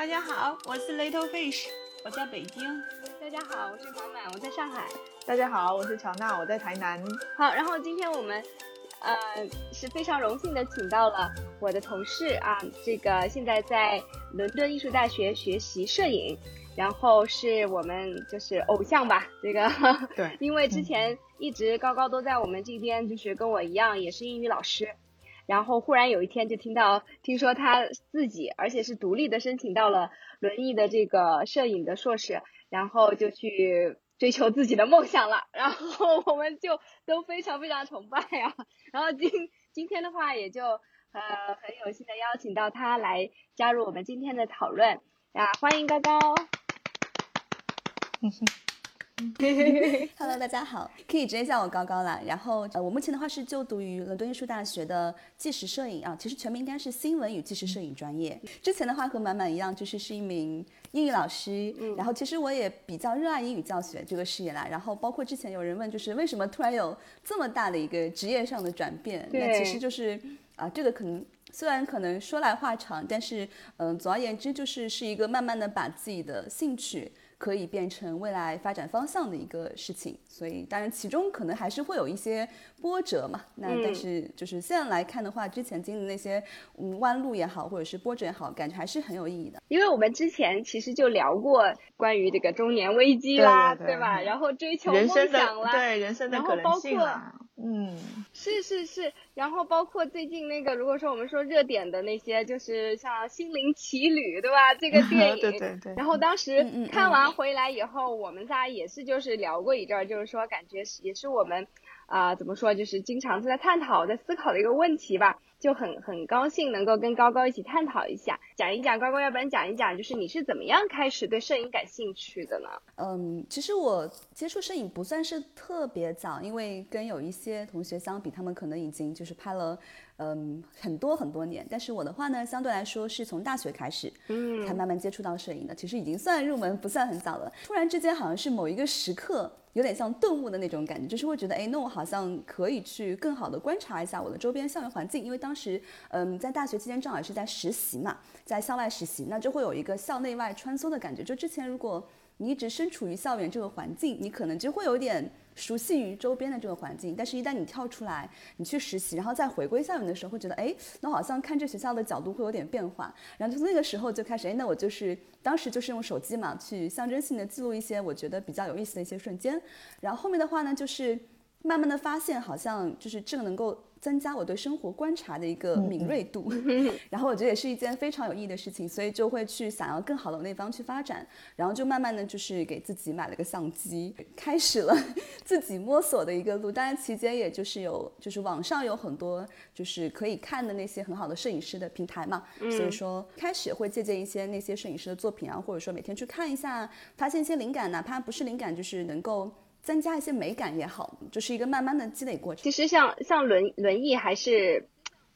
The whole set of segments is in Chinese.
大家好，我是 Little Fish，我在北京。大家好，我是满满，我在上海。大家好，我是乔娜，我在台南。好，然后今天我们，呃，是非常荣幸的请到了我的同事啊，这个现在在伦敦艺术大学学习摄影，然后是我们就是偶像吧，这个对，因为之前一直高高都在我们这边，就是跟我一样也是英语老师。然后忽然有一天就听到，听说他自己，而且是独立的申请到了轮椅的这个摄影的硕士，然后就去追求自己的梦想了。然后我们就都非常非常崇拜啊。然后今今天的话，也就呃很有幸的邀请到他来加入我们今天的讨论啊，欢迎高高。Hello，大家好，可以直接叫我高高啦。然后呃，我目前的话是就读于伦敦艺术大学的纪实摄影啊，其实全名应该是新闻与纪实摄影专业。之前的话和满满一样，就是是一名英语老师。嗯。然后其实我也比较热爱英语教学这个事业啦。然后包括之前有人问，就是为什么突然有这么大的一个职业上的转变？那其实就是啊，这个可能虽然可能说来话长，但是嗯，总而言之就是是一个慢慢的把自己的兴趣。可以变成未来发展方向的一个事情，所以当然其中可能还是会有一些波折嘛。那但是就是现在来看的话，之前经历那些嗯弯路也好，或者是波折也好，感觉还是很有意义的。因为我们之前其实就聊过关于这个中年危机啦，对吧？然后追求梦想啦，对人生的可能性啦。嗯，是是是，然后包括最近那个，如果说我们说热点的那些，就是像《心灵奇旅》，对吧？这个电 影，对对对。然后当时看完回来以后，我们仨也是就是聊过一阵儿，就是说感觉是也是我们啊怎么说，就是经常在探讨、在思考的一个问题吧。就很很高兴能够跟高高一起探讨一下，讲一讲乖乖，要不然讲一讲，就是你是怎么样开始对摄影感兴趣的呢？嗯，其实我接触摄影不算是特别早，因为跟有一些同学相比，他们可能已经就是拍了嗯很多很多年，但是我的话呢，相对来说是从大学开始，嗯，才慢慢接触到摄影的，其实已经算入门，不算很早了。突然之间好像是某一个时刻。有点像顿悟的那种感觉，就是会觉得，哎，那我好像可以去更好的观察一下我的周边校园环境，因为当时，嗯，在大学期间正好是在实习嘛，在校外实习，那就会有一个校内外穿梭的感觉。就之前如果你一直身处于校园这个环境，你可能就会有点。熟悉于周边的这个环境，但是一旦你跳出来，你去实习，然后再回归校园的时候，会觉得，哎，那好像看这学校的角度会有点变化。然后就那个时候就开始，哎，那我就是当时就是用手机嘛，去象征性的记录一些我觉得比较有意思的一些瞬间。然后后面的话呢，就是慢慢的发现，好像就是这个能够。增加我对生活观察的一个敏锐度，然后我觉得也是一件非常有意义的事情，所以就会去想要更好的那方去发展，然后就慢慢的就是给自己买了个相机，开始了 自己摸索的一个路。当然期间也就是有就是网上有很多就是可以看的那些很好的摄影师的平台嘛，所以说开始会借鉴一些那些摄影师的作品啊，或者说每天去看一下，发现一些灵感，哪怕不是灵感，就是能够。增加一些美感也好，就是一个慢慢的积累过程。其实像像轮轮椅还是，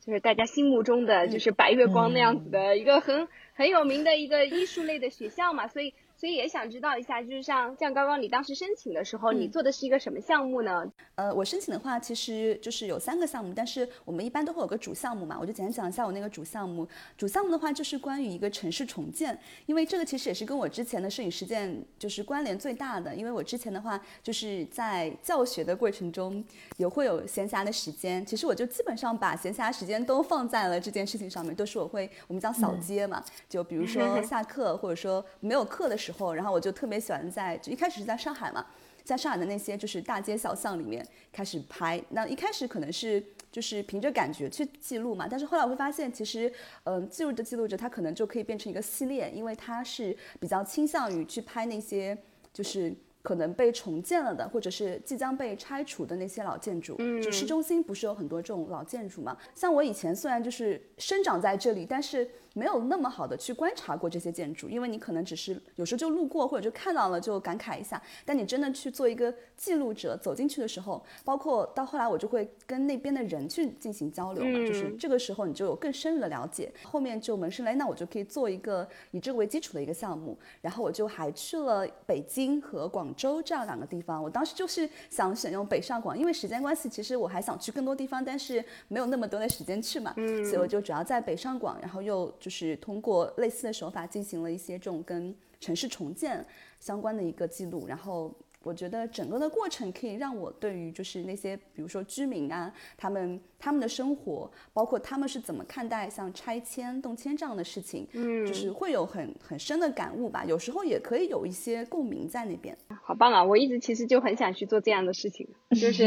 就是大家心目中的就是白月光那样子的一个很很有名的一个艺术类的学校嘛，所以。所以也想知道一下，就是像像刚刚你当时申请的时候，你做的是一个什么项目呢？呃，我申请的话，其实就是有三个项目，但是我们一般都会有个主项目嘛，我就简单讲一下我那个主项目。主项目的话，就是关于一个城市重建，因为这个其实也是跟我之前的摄影实践就是关联最大的，因为我之前的话就是在教学的过程中也会有闲暇的时间，其实我就基本上把闲暇时间都放在了这件事情上面，都是我会我们讲扫街嘛，就比如 说下课或者说没有课的时候。后，然后我就特别喜欢在就一开始是在上海嘛，在上海的那些就是大街小巷里面开始拍。那一开始可能是就是凭着感觉去记录嘛，但是后来我会发现，其实嗯，记录着记录着，它可能就可以变成一个系列，因为它是比较倾向于去拍那些就是可能被重建了的，或者是即将被拆除的那些老建筑。嗯，就市中心不是有很多这种老建筑嘛？像我以前虽然就是生长在这里，但是。没有那么好的去观察过这些建筑，因为你可能只是有时候就路过或者就看到了就感慨一下，但你真的去做一个记录者走进去的时候，包括到后来我就会跟那边的人去进行交流嘛，就是这个时候你就有更深入的了解。后面就萌生了，那我就可以做一个以这个为基础的一个项目，然后我就还去了北京和广州这样两个地方。我当时就是想选用北上广，因为时间关系，其实我还想去更多地方，但是没有那么多的时间去嘛，所以我就主要在北上广，然后又就是通过类似的手法进行了一些这种跟城市重建相关的一个记录，然后。我觉得整个的过程可以让我对于就是那些比如说居民啊，他们他们的生活，包括他们是怎么看待像拆迁动迁这样的事情，嗯，就是会有很很深的感悟吧。有时候也可以有一些共鸣在那边。好棒啊！我一直其实就很想去做这样的事情，就是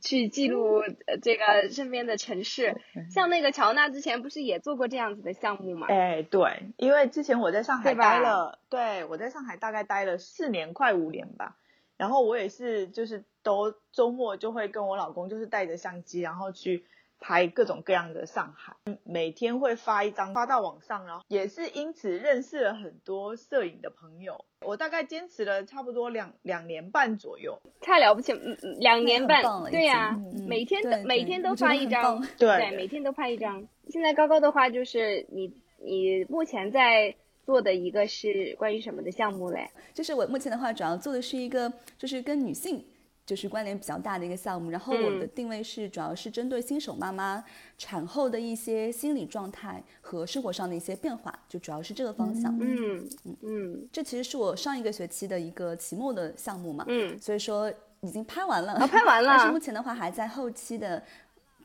去记录这个身边的城市。像那个乔娜之前不是也做过这样子的项目吗？哎，对，因为之前我在上海待了，对我在上海大概待了四年，快五年吧。然后我也是，就是都周末就会跟我老公，就是带着相机，然后去拍各种各样的上海，每天会发一张发到网上，然后也是因此认识了很多摄影的朋友。我大概坚持了差不多两两年半左右，太了不起，嗯嗯两年半，对呀，每天都每天都发一张，对，每天都拍一张。现在高高的话，就是你你目前在。做的一个是关于什么的项目嘞？就是我目前的话，主要做的是一个就是跟女性就是关联比较大的一个项目。然后我的定位是主要是针对新手妈妈产后的一些心理状态和生活上的一些变化，就主要是这个方向。嗯嗯嗯，这其实是我上一个学期的一个期末的项目嘛。嗯，所以说已经拍完了。拍完了。但是目前的话还在后期的。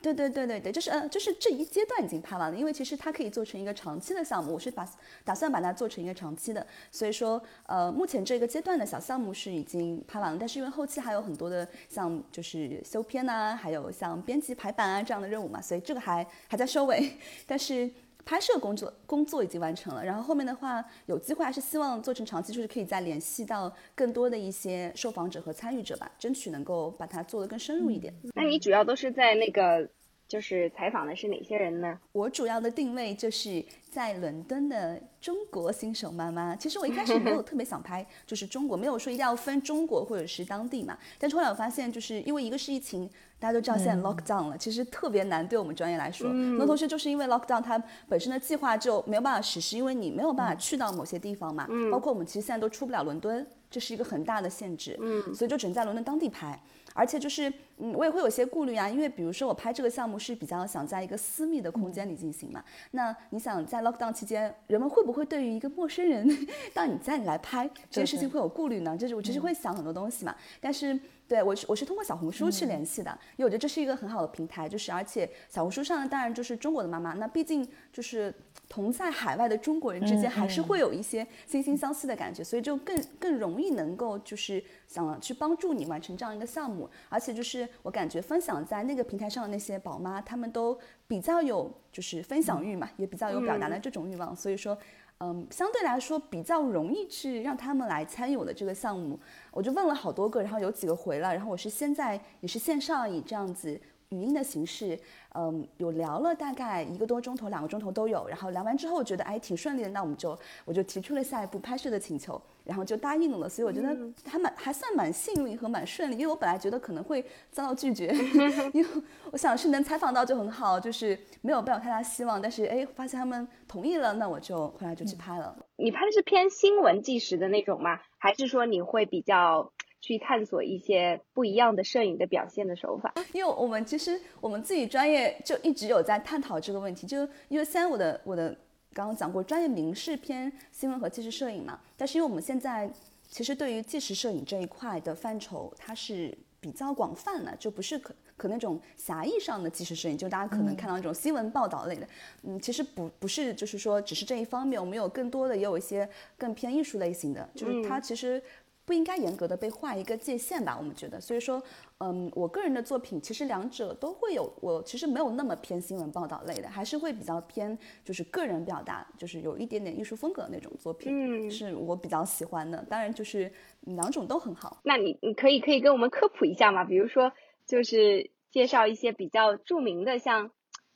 对对对对对，就是呃，就是这一阶段已经拍完了，因为其实它可以做成一个长期的项目，我是把打算把它做成一个长期的，所以说呃，目前这个阶段的小项目是已经拍完了，但是因为后期还有很多的像就是修片呐，还有像编辑排版啊这样的任务嘛，所以这个还还在收尾，但是。拍摄工作工作已经完成了，然后后面的话有机会还是希望做成长期，就是可以再联系到更多的一些受访者和参与者吧，争取能够把它做得更深入一点。那你主要都是在那个就是采访的是哪些人呢？我主要的定位就是在伦敦的中国新手妈妈。其实我一开始没有 特别想拍，就是中国，没有说一定要分中国或者是当地嘛。但是后来我发现，就是因为一个是疫情。大家都知道现在 lock down 了，其实特别难对我们专业来说。很多同学就是因为 lock down，它本身的计划就没有办法实施，因为你没有办法去到某些地方嘛。包括我们其实现在都出不了伦敦，这是一个很大的限制。嗯，所以就只能在伦敦当地拍。而且就是，嗯，我也会有些顾虑啊，因为比如说我拍这个项目是比较想在一个私密的空间里进行嘛。那你想在 lockdown 期间，人们会不会对于一个陌生人，到你在来拍这件事情会有顾虑呢？就是我其实会想很多东西嘛。但是对我是我是通过小红书去联系的，因为我觉得这是一个很好的平台，就是而且小红书上当然就是中国的妈妈，那毕竟就是同在海外的中国人之间还是会有一些惺惺相惜的感觉，所以就更更容易能够就是想去帮助你完成这样一个项目。而且就是我感觉分享在那个平台上的那些宝妈，她们都比较有就是分享欲嘛，也比较有表达的这种欲望，所以说，嗯，相对来说比较容易去让他们来参与我的这个项目。我就问了好多个，然后有几个回了，然后我是现在也是线上以这样子语音的形式。嗯，有聊了大概一个多钟头、两个钟头都有。然后聊完之后，觉得哎挺顺利的，那我们就我就提出了下一步拍摄的请求，然后就答应了。所以我觉得还蛮还算蛮幸运和蛮顺利，因为我本来觉得可能会遭到拒绝，因为我想是能采访到就很好，就是没有抱有太大希望。但是哎，发现他们同意了，那我就后来就去拍了。你拍的是偏新闻纪实的那种吗？还是说你会比较？去探索一些不一样的摄影的表现的手法，因为我们其实我们自己专业就一直有在探讨这个问题，就因为虽然我的我的刚刚讲过专业名是偏新闻和纪实摄影嘛，但是因为我们现在其实对于纪实摄影这一块的范畴，它是比较广泛的，就不是可可那种狭义上的纪实摄影，就大家可能看到那种新闻报道类的，嗯，其实不不是就是说只是这一方面，我们有更多的也有一些更偏艺术类型的，就是它其实。不应该严格的被画一个界限吧？我们觉得，所以说，嗯，我个人的作品其实两者都会有。我其实没有那么偏新闻报道类的，还是会比较偏就是个人表达，就是有一点点艺术风格那种作品，是我比较喜欢的。当然，就是两种都很好。那你你可以可以跟我们科普一下吗？比如说，就是介绍一些比较著名的，像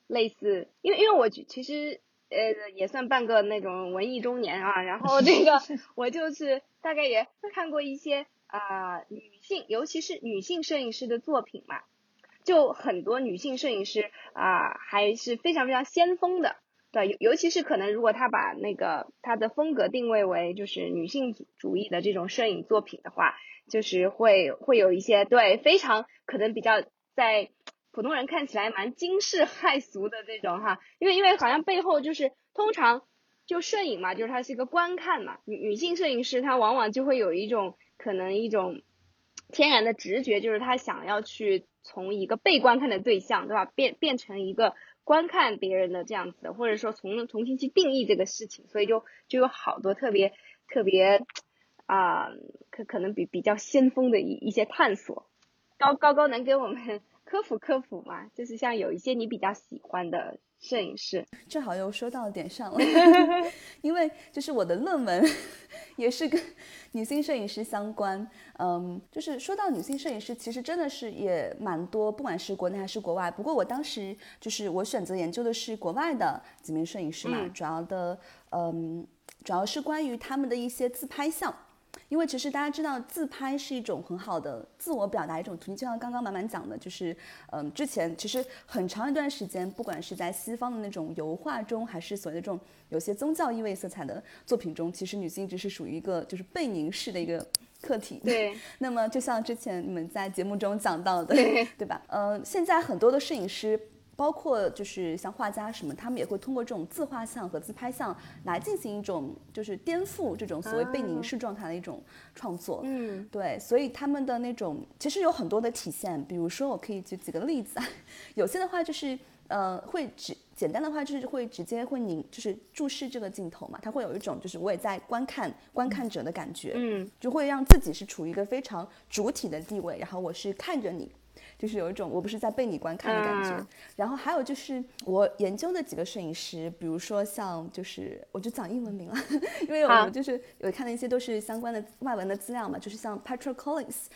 类似，因为因为我其实。呃，也算半个那种文艺中年啊，然后这个 我就是大概也看过一些啊女性，尤其是女性摄影师的作品嘛，就很多女性摄影师啊还是非常非常先锋的，对，尤尤其是可能如果他把那个他的风格定位为就是女性主义的这种摄影作品的话，就是会会有一些对非常可能比较在普通人看起来蛮惊世骇俗的这种哈，因为因为好像背后就是通常就摄影嘛，就是它是一个观看嘛，女女性摄影师她往往就会有一种可能一种天然的直觉，就是她想要去从一个被观看的对象，对吧，变变成一个。观看别人的这样子，或者说重重新去定义这个事情，所以就就有好多特别特别啊，可可能比比较先锋的一一些探索。高高高能给我们科普科普嘛？就是像有一些你比较喜欢的。摄影师正好又说到点上了，因为就是我的论文也是跟女性摄影师相关。嗯，就是说到女性摄影师，其实真的是也蛮多，不管是国内还是国外。不过我当时就是我选择研究的是国外的几名摄影师嘛，主要的嗯，主要是关于他们的一些自拍像。因为其实大家知道，自拍是一种很好的自我表达一种途径，就像刚刚满满讲的，就是，嗯，之前其实很长一段时间，不管是在西方的那种油画中，还是所谓的这种有些宗教意味色彩的作品中，其实女性一直是属于一个就是被凝视的一个客体。对。那么就像之前你们在节目中讲到的，对吧？呃，现在很多的摄影师。包括就是像画家什么，他们也会通过这种自画像和自拍像来进行一种就是颠覆这种所谓被凝视状态的一种创作。嗯，对，所以他们的那种其实有很多的体现，比如说我可以举几个例子，有些的话就是呃会直简单的话就是会直接会凝就是注视这个镜头嘛，它会有一种就是我也在观看观看者的感觉，嗯，就会让自己是处于一个非常主体的地位，然后我是看着你。就是有一种我不是在被你观看的感觉，然后还有就是我研究的几个摄影师，比如说像就是我就讲英文名了，因为我就是有看的一些都是相关的外文的资料嘛，就是像 Patrick Collins，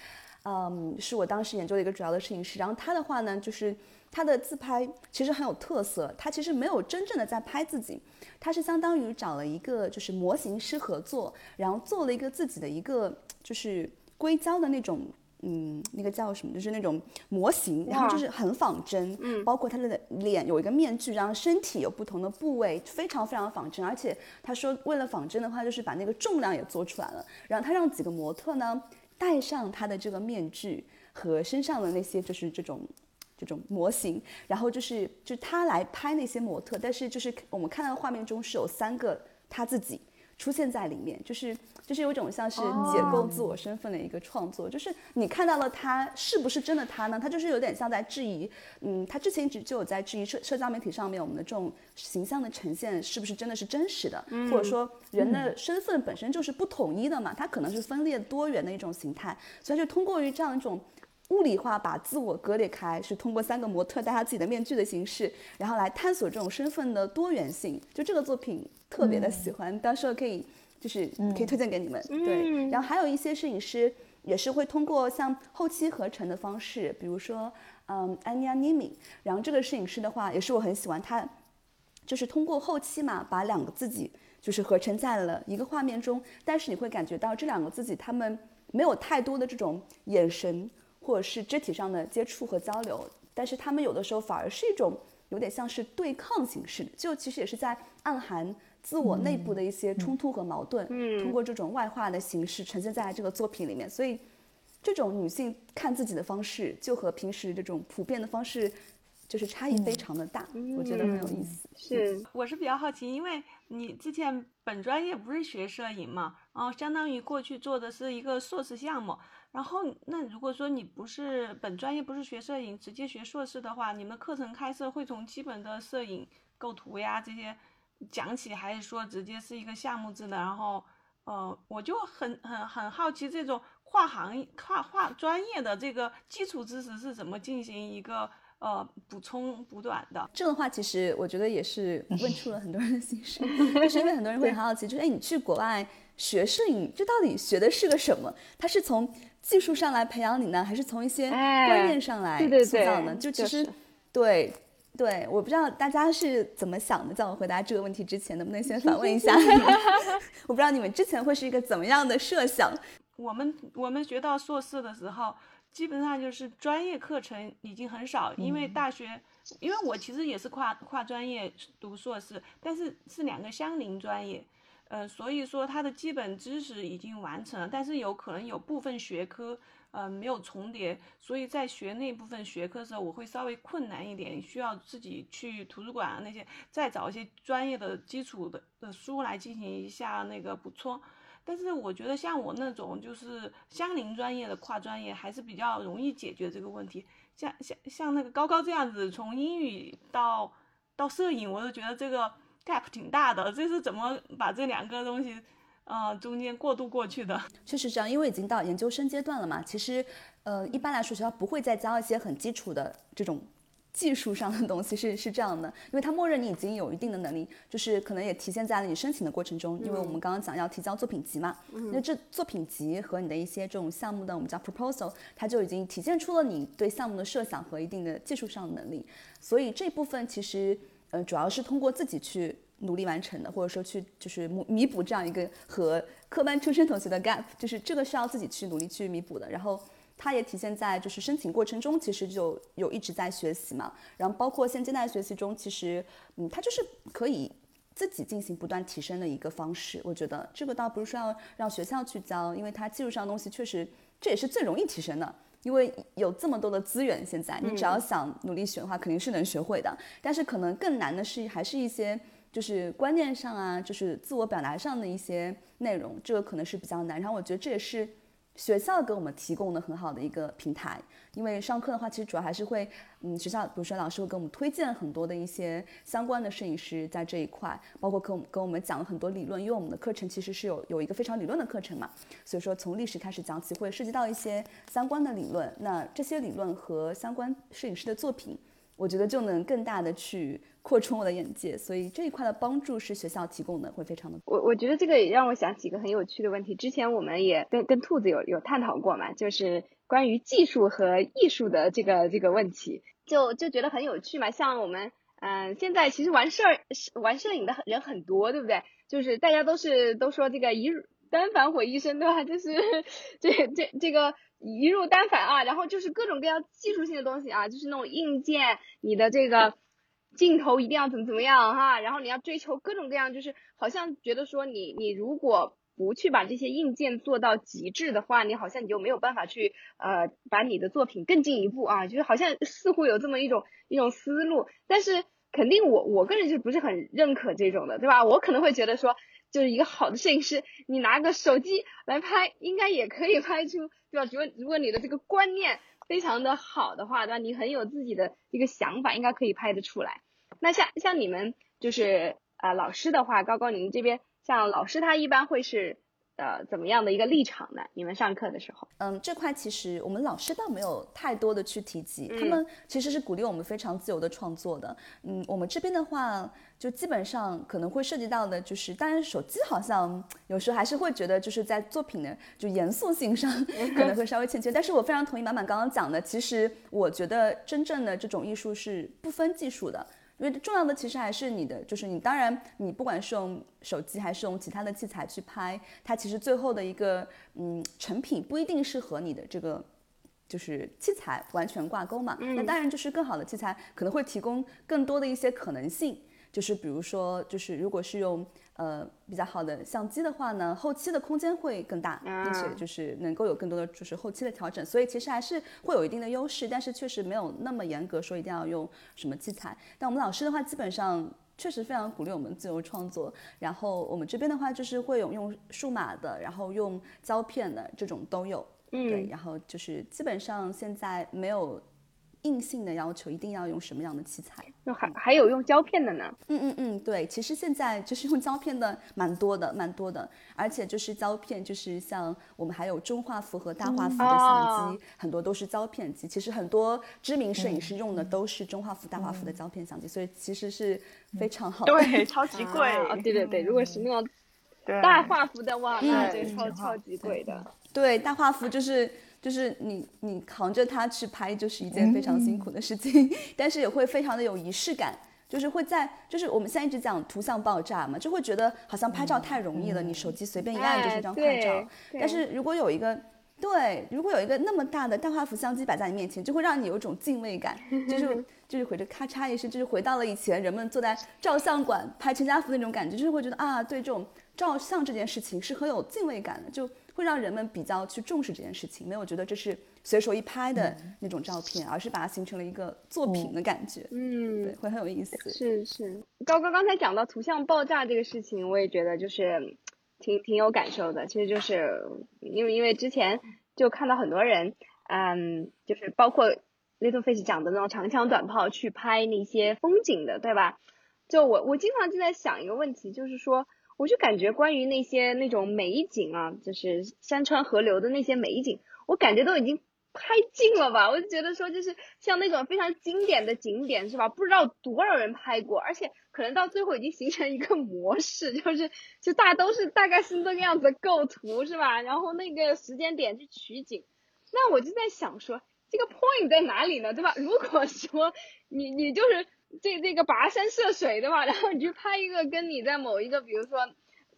嗯，是我当时研究的一个主要的摄影师，然后他的话呢，就是他的自拍其实很有特色，他其实没有真正的在拍自己，他是相当于找了一个就是模型师合作，然后做了一个自己的一个就是硅胶的那种。嗯，那个叫什么？就是那种模型，然后就是很仿真，嗯，包括他的脸有一个面具，然后身体有不同的部位，非常非常仿真。而且他说，为了仿真的话，就是把那个重量也做出来了。然后他让几个模特呢戴上他的这个面具和身上的那些就是这种这种模型，然后就是就他来拍那些模特，但是就是我们看到画面中是有三个他自己。出现在里面，就是就是有一种像是解构自我身份的一个创作，就是你看到了他是不是真的他呢？他就是有点像在质疑，嗯，他之前一直就有在质疑社社交媒体上面我们的这种形象的呈现是不是真的是真实的，或者说人的身份本身就是不统一的嘛，它可能是分裂多元的一种形态，所以就通过于这样一种。物理化把自我割裂开，是通过三个模特戴他自己的面具的形式，然后来探索这种身份的多元性。就这个作品特别的喜欢，到时候可以就是可以推荐给你们。对，然后还有一些摄影师也是会通过像后期合成的方式，比如说嗯安妮亚尼米，然后这个摄影师的话也是我很喜欢他，就是通过后期嘛，把两个自己就是合成在了一个画面中，但是你会感觉到这两个自己他们没有太多的这种眼神。或者是肢体上的接触和交流，但是他们有的时候反而是一种有点像是对抗形式，就其实也是在暗含自我内部的一些冲突和矛盾，嗯通过这种外化的形式呈现在这个作品里面。所以，这种女性看自己的方式，就和平时这种普遍的方式，就是差异非常的大，我觉得很有意思。是，我是比较好奇，因为你之前本专业不是学摄影嘛，然后相当于过去做的是一个硕士项目。然后，那如果说你不是本专业，不是学摄影，直接学硕士的话，你们课程开设会从基本的摄影构图呀这些讲起，还是说直接是一个项目制的？然后，呃，我就很很很好奇，这种跨行跨跨专业的这个基础知识是怎么进行一个呃补充补短的？这个话其实我觉得也是 问出了很多人的心声，就是因为很多人会很好奇，就是哎，你去国外学摄影，这到底学的是个什么？它是从技术上来培养你呢，还是从一些观念上来塑造呢？就其实，对对，我不知道大家是怎么想的。在我回答这个问题之前，能不能先反问一下？我不知道你们之前会是一个怎么样的设想？我们我们学到硕士的时候，基本上就是专业课程已经很少，因为大学，因为我其实也是跨跨专业读硕士，但是是两个相邻专业，呃，所以说它的基本知识已经完成了，但是有可能有部分学科。呃，没有重叠，所以在学那部分学科的时候，我会稍微困难一点，需要自己去图书馆啊那些，再找一些专业的基础的的书来进行一下那个补充。但是我觉得像我那种就是相邻专业的跨专业，还是比较容易解决这个问题。像像像那个高高这样子，从英语到到摄影，我都觉得这个 gap 挺大的。这是怎么把这两个东西？呃，中间过渡过去的，确实这样，因为已经到研究生阶段了嘛。其实，呃，一般来说学校不会再教一些很基础的这种技术上的东西，是是这样的，因为它默认你已经有一定的能力，就是可能也体现在了你申请的过程中。因为我们刚刚讲要提交作品集嘛，那这作品集和你的一些这种项目的我们叫 proposal，它就已经体现出了你对项目的设想和一定的技术上的能力。所以这部分其实，呃，主要是通过自己去。努力完成的，或者说去就是弥弥补这样一个和科班出身同学的 gap，就是这个是要自己去努力去弥补的。然后它也体现在就是申请过程中，其实就有一直在学习嘛。然后包括现阶段学习中，其实嗯，它就是可以自己进行不断提升的一个方式。我觉得这个倒不是说要让学校去教，因为它技术上的东西确实这也是最容易提升的，因为有这么多的资源，现在你只要想努力学的话，肯定是能学会的。但是可能更难的是还是一些。就是观念上啊，就是自我表达上的一些内容，这个可能是比较难。然后我觉得这也是学校给我们提供的很好的一个平台。因为上课的话，其实主要还是会，嗯，学校比如说老师会给我们推荐很多的一些相关的摄影师在这一块，包括跟我们跟我们讲了很多理论。因为我们的课程其实是有有一个非常理论的课程嘛，所以说从历史开始讲起，会涉及到一些相关的理论。那这些理论和相关摄影师的作品。我觉得就能更大的去扩充我的眼界，所以这一块的帮助是学校提供的，会非常的。我我觉得这个也让我想起一个很有趣的问题，之前我们也跟跟兔子有有探讨过嘛，就是关于技术和艺术的这个这个问题，就就觉得很有趣嘛。像我们嗯，现在其实玩摄玩摄影的人很多，对不对？就是大家都是都说这个一单反毁一生，对吧？就是 这这这个。一入单反啊，然后就是各种各样技术性的东西啊，就是那种硬件，你的这个镜头一定要怎么怎么样哈，然后你要追求各种各样，就是好像觉得说你你如果不去把这些硬件做到极致的话，你好像你就没有办法去呃把你的作品更进一步啊，就是好像似乎有这么一种一种思路，但是肯定我我个人就不是很认可这种的，对吧？我可能会觉得说。就是一个好的摄影师，你拿个手机来拍，应该也可以拍出，对吧？如果如果你的这个观念非常的好的话，对吧？你很有自己的一个想法，应该可以拍得出来。那像像你们就是啊老师的话，高高，你们这边像老师他一般会是。呃，怎么样的一个立场呢？你们上课的时候，嗯，这块其实我们老师倒没有太多的去提及，他们其实是鼓励我们非常自由的创作的。嗯，我们这边的话，就基本上可能会涉及到的，就是当然手机好像有时候还是会觉得就是在作品的就严肃性上 可能会稍微欠缺。但是我非常同意满满刚刚讲的，其实我觉得真正的这种艺术是不分技术的。因为重要的其实还是你的，就是你当然你不管是用手机还是用其他的器材去拍，它其实最后的一个嗯成品不一定是和你的这个就是器材完全挂钩嘛。那当然就是更好的器材可能会提供更多的一些可能性，就是比如说就是如果是用。呃，比较好的相机的话呢，后期的空间会更大，并且就是能够有更多的就是后期的调整，所以其实还是会有一定的优势，但是确实没有那么严格说一定要用什么器材。但我们老师的话，基本上确实非常鼓励我们自由创作。然后我们这边的话，就是会有用数码的，然后用胶片的这种都有。嗯，对，然后就是基本上现在没有。硬性的要求一定要用什么样的器材？那还还有用胶片的呢？嗯嗯嗯，对，其实现在就是用胶片的蛮多的，蛮多的，而且就是胶片，就是像我们还有中画幅和大画幅的相机，很多都是胶片机。其实很多知名摄影师用的都是中画幅、大画幅的胶片相机，所以其实是非常好的。对，超级贵。啊对对对，如果是那种大画幅的话，那就超超级贵的。对，大画幅就是。就是你你扛着它去拍，就是一件非常辛苦的事情，但是也会非常的有仪式感。就是会在，就是我们现在一直讲图像爆炸嘛，就会觉得好像拍照太容易了，你手机随便一按就是一张快照。但是如果有一个对，如果有一个那么大的大画幅相机摆在你面前，就会让你有一种敬畏感，就是就是回着咔嚓一声，就是回到了以前人们坐在照相馆拍全家福那种感觉，就是会觉得啊，对这种照相这件事情是很有敬畏感的，就会让人们比较去重视这件事情，没有觉得这是随手一拍的那种照片，而是把它形成了一个作品的感觉。嗯，对，会很有意思。是是，高高刚才讲到图像爆炸这个事情，我也觉得就是。挺挺有感受的，其实就是因为因为之前就看到很多人，嗯，就是包括 Little Fish 讲的那种长枪短炮去拍那些风景的，对吧？就我我经常就在想一个问题，就是说，我就感觉关于那些那种美景啊，就是山川河流的那些美景，我感觉都已经。拍尽了吧，我就觉得说就是像那种非常经典的景点是吧？不知道多少人拍过，而且可能到最后已经形成一个模式，就是就大都是大概是这个样子构图是吧？然后那个时间点去取景，那我就在想说这个 point 在哪里呢？对吧？如果说你你就是这这个跋山涉水对吧？然后你去拍一个跟你在某一个比如说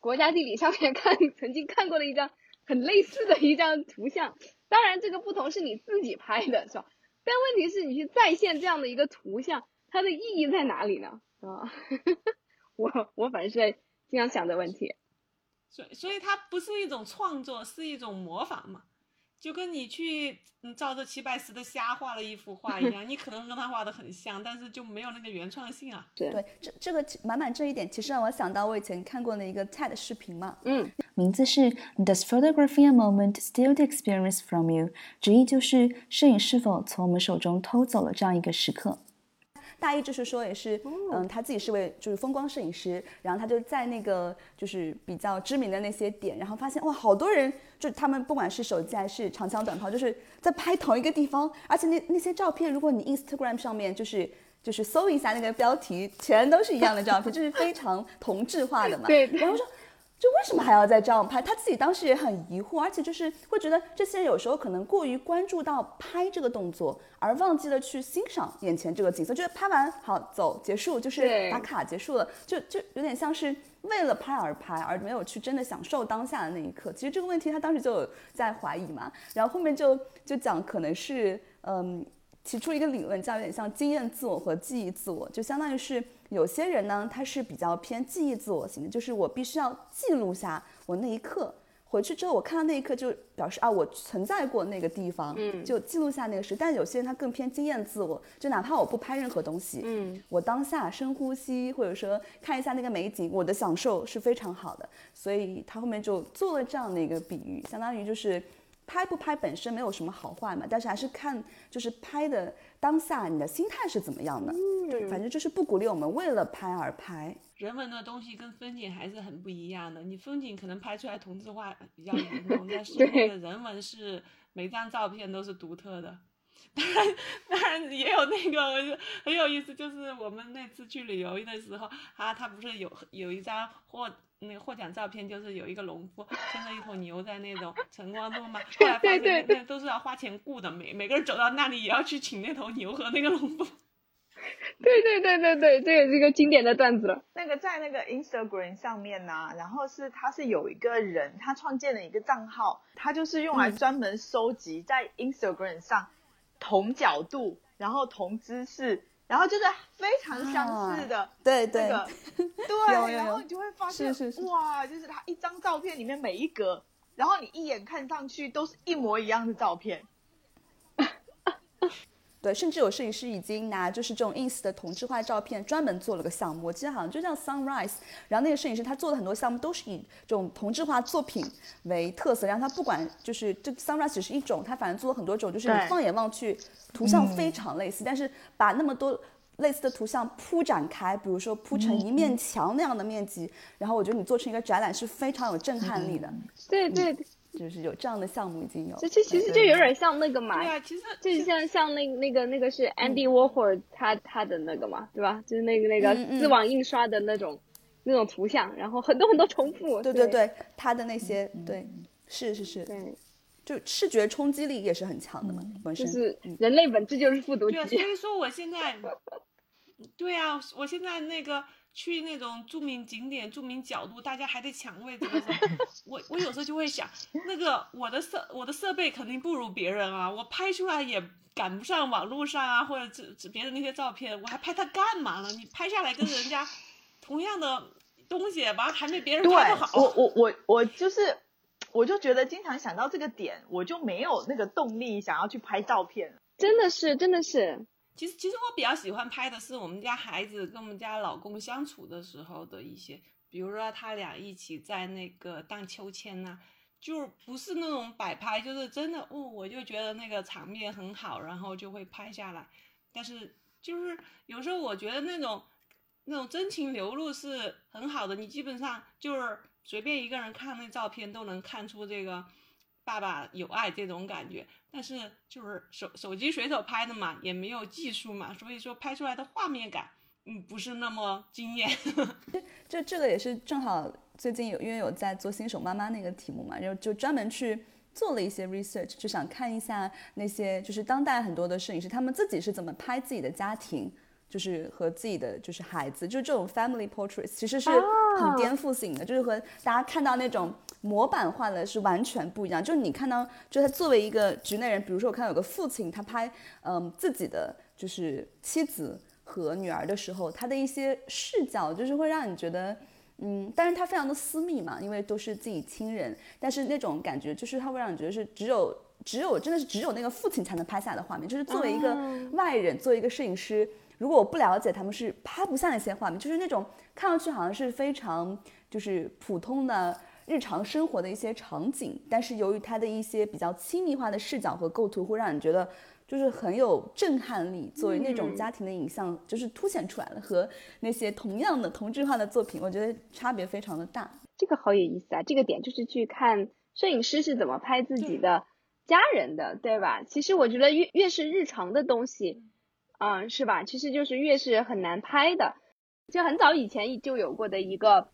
国家地理上面看 曾经看过的一张很类似的一张图像。当然，这个不同是你自己拍的，是吧？但问题是你去再现这样的一个图像，它的意义在哪里呢？啊，我我反正是经常想的问题。所，所以它不是一种创作，是一种模仿嘛？就跟你去嗯照着齐白石的虾画了一幅画一样，你可能跟他画的很像，但是就没有那个原创性啊。对，这这个满满这一点，其实让我想到我以前看过的一个 TED 视频嘛。嗯，名字是 Does photography a moment steal the experience from you？直译就是摄影是否从我们手中偷走了这样一个时刻。大意就是说，也是，嗯，他自己是位就是风光摄影师，然后他就在那个就是比较知名的那些点，然后发现哇，好多人就他们不管是手机还是长枪短炮，就是在拍同一个地方，而且那那些照片，如果你 Instagram 上面就是就是搜一下那个标题，全都是一样的照片，就是非常同质化的嘛。对，然后说。就为什么还要再这样拍？他自己当时也很疑惑，而且就是会觉得这些人有时候可能过于关注到拍这个动作，而忘记了去欣赏眼前这个景色。就是拍完好走结束，就是打卡结束了，就就有点像是为了拍而拍，而没有去真的享受当下的那一刻。其实这个问题他当时就有在怀疑嘛，然后后面就就讲可能是嗯提出一个理论，叫有点像经验自我和记忆自我，就相当于是。有些人呢，他是比较偏记忆自我型的，就是我必须要记录下我那一刻，回去之后我看到那一刻就表示啊，我存在过那个地方，嗯，就记录下那个事。但有些人他更偏经验自我，就哪怕我不拍任何东西，嗯，我当下深呼吸或者说看一下那个美景，我的享受是非常好的。所以他后面就做了这样的一个比喻，相当于就是。拍不拍本身没有什么好坏嘛，但是还是看就是拍的当下你的心态是怎么样的。嗯，反正就是不鼓励我们为了拍而拍。人文的东西跟风景还是很不一样的。你风景可能拍出来同质化比较严重，但是 那个人文是每张照片都是独特的。当然，当然也有那个很有意思，就是我们那次去旅游的时候，他他不是有有一张获。那个获奖照片就是有一个农夫牵着一头牛在那种晨光中嘛，后来发现那都是要花钱雇的，每每个人走到那里也要去请那头牛和那个农夫。对对对对对，这也是一个经典的段子了。那个在那个 Instagram 上面呢，然后是他是有一个人，他创建了一个账号，他就是用来专门收集在 Instagram 上同角度，然后同姿势。然后就是非常相似的，对对，对，然后你就会发现，哇，就是他一张照片里面每一格，然后你一眼看上去都是一模一样的照片。对，甚至有摄影师已经拿就是这种 ins 的同质化照片专门做了个项目，我记得好像就叫 sunrise。然后那个摄影师他做的很多项目都是以这种同质化作品为特色，然后他不管就是这 sunrise 只是一种，他反正做了很多种，就是你放眼望去图像非常类似，但是把那么多类似的图像铺展开，比如说铺成一面墙那样的面积，然后我觉得你做成一个展览是非常有震撼力的。对对。就是有这样的项目已经有，这这其实就有点像那个嘛，对啊，其实就像像那那个那个是 Andy Warhol 他他的那个嘛，对吧？就是那个那个丝网印刷的那种那种图像，然后很多很多重复。对对对，他的那些对，是是是，对，就视觉冲击力也是很强的嘛，本身。就是人类本质就是复读机。对，所以说我现在。对啊，我现在那个去那种著名景点、著名角度，大家还得抢位置的时候，我我有时候就会想，那个我的设我的设备肯定不如别人啊，我拍出来也赶不上网络上啊，或者这这别人那些照片，我还拍它干嘛呢？你拍下来跟人家 同样的东西，完还没别人拍的好。我我我我就是，我就觉得经常想到这个点，我就没有那个动力想要去拍照片。真的是，真的是。其实，其实我比较喜欢拍的是我们家孩子跟我们家老公相处的时候的一些，比如说他俩一起在那个荡秋千呐，就不是那种摆拍，就是真的，哦，我就觉得那个场面很好，然后就会拍下来。但是就是有时候我觉得那种那种真情流露是很好的，你基本上就是随便一个人看那照片都能看出这个。爸爸有爱这种感觉，但是就是手手机随手拍的嘛，也没有技术嘛，所以说拍出来的画面感，嗯，不是那么惊艳。这这个也是正好最近有因为有在做新手妈妈那个题目嘛，然后就专门去做了一些 research，就想看一下那些就是当代很多的摄影师他们自己是怎么拍自己的家庭。就是和自己的就是孩子，就这种 family portraits 其实是很颠覆性的，就是和大家看到那种模板化的是完全不一样。就是你看到，就他作为一个局内人，比如说我看到有个父亲，他拍嗯自己的就是妻子和女儿的时候，他的一些视角就是会让你觉得，嗯，但是他非常的私密嘛，因为都是自己亲人，但是那种感觉就是他会让你觉得是只有只有真的是只有那个父亲才能拍下的画面，就是作为一个外人，作为一个摄影师。如果我不了解他们，是拍不下那些画面，就是那种看上去好像是非常就是普通的日常生活的一些场景，但是由于它的一些比较亲密化的视角和构图，会让你觉得就是很有震撼力。作为那种家庭的影像，就是凸显出来了，和那些同样的同质化的作品，我觉得差别非常的大。这个好有意思啊！这个点就是去看摄影师是怎么拍自己的家人的，对吧？其实我觉得越越是日常的东西。嗯，是吧？其实就是越是很难拍的，就很早以前就有过的一个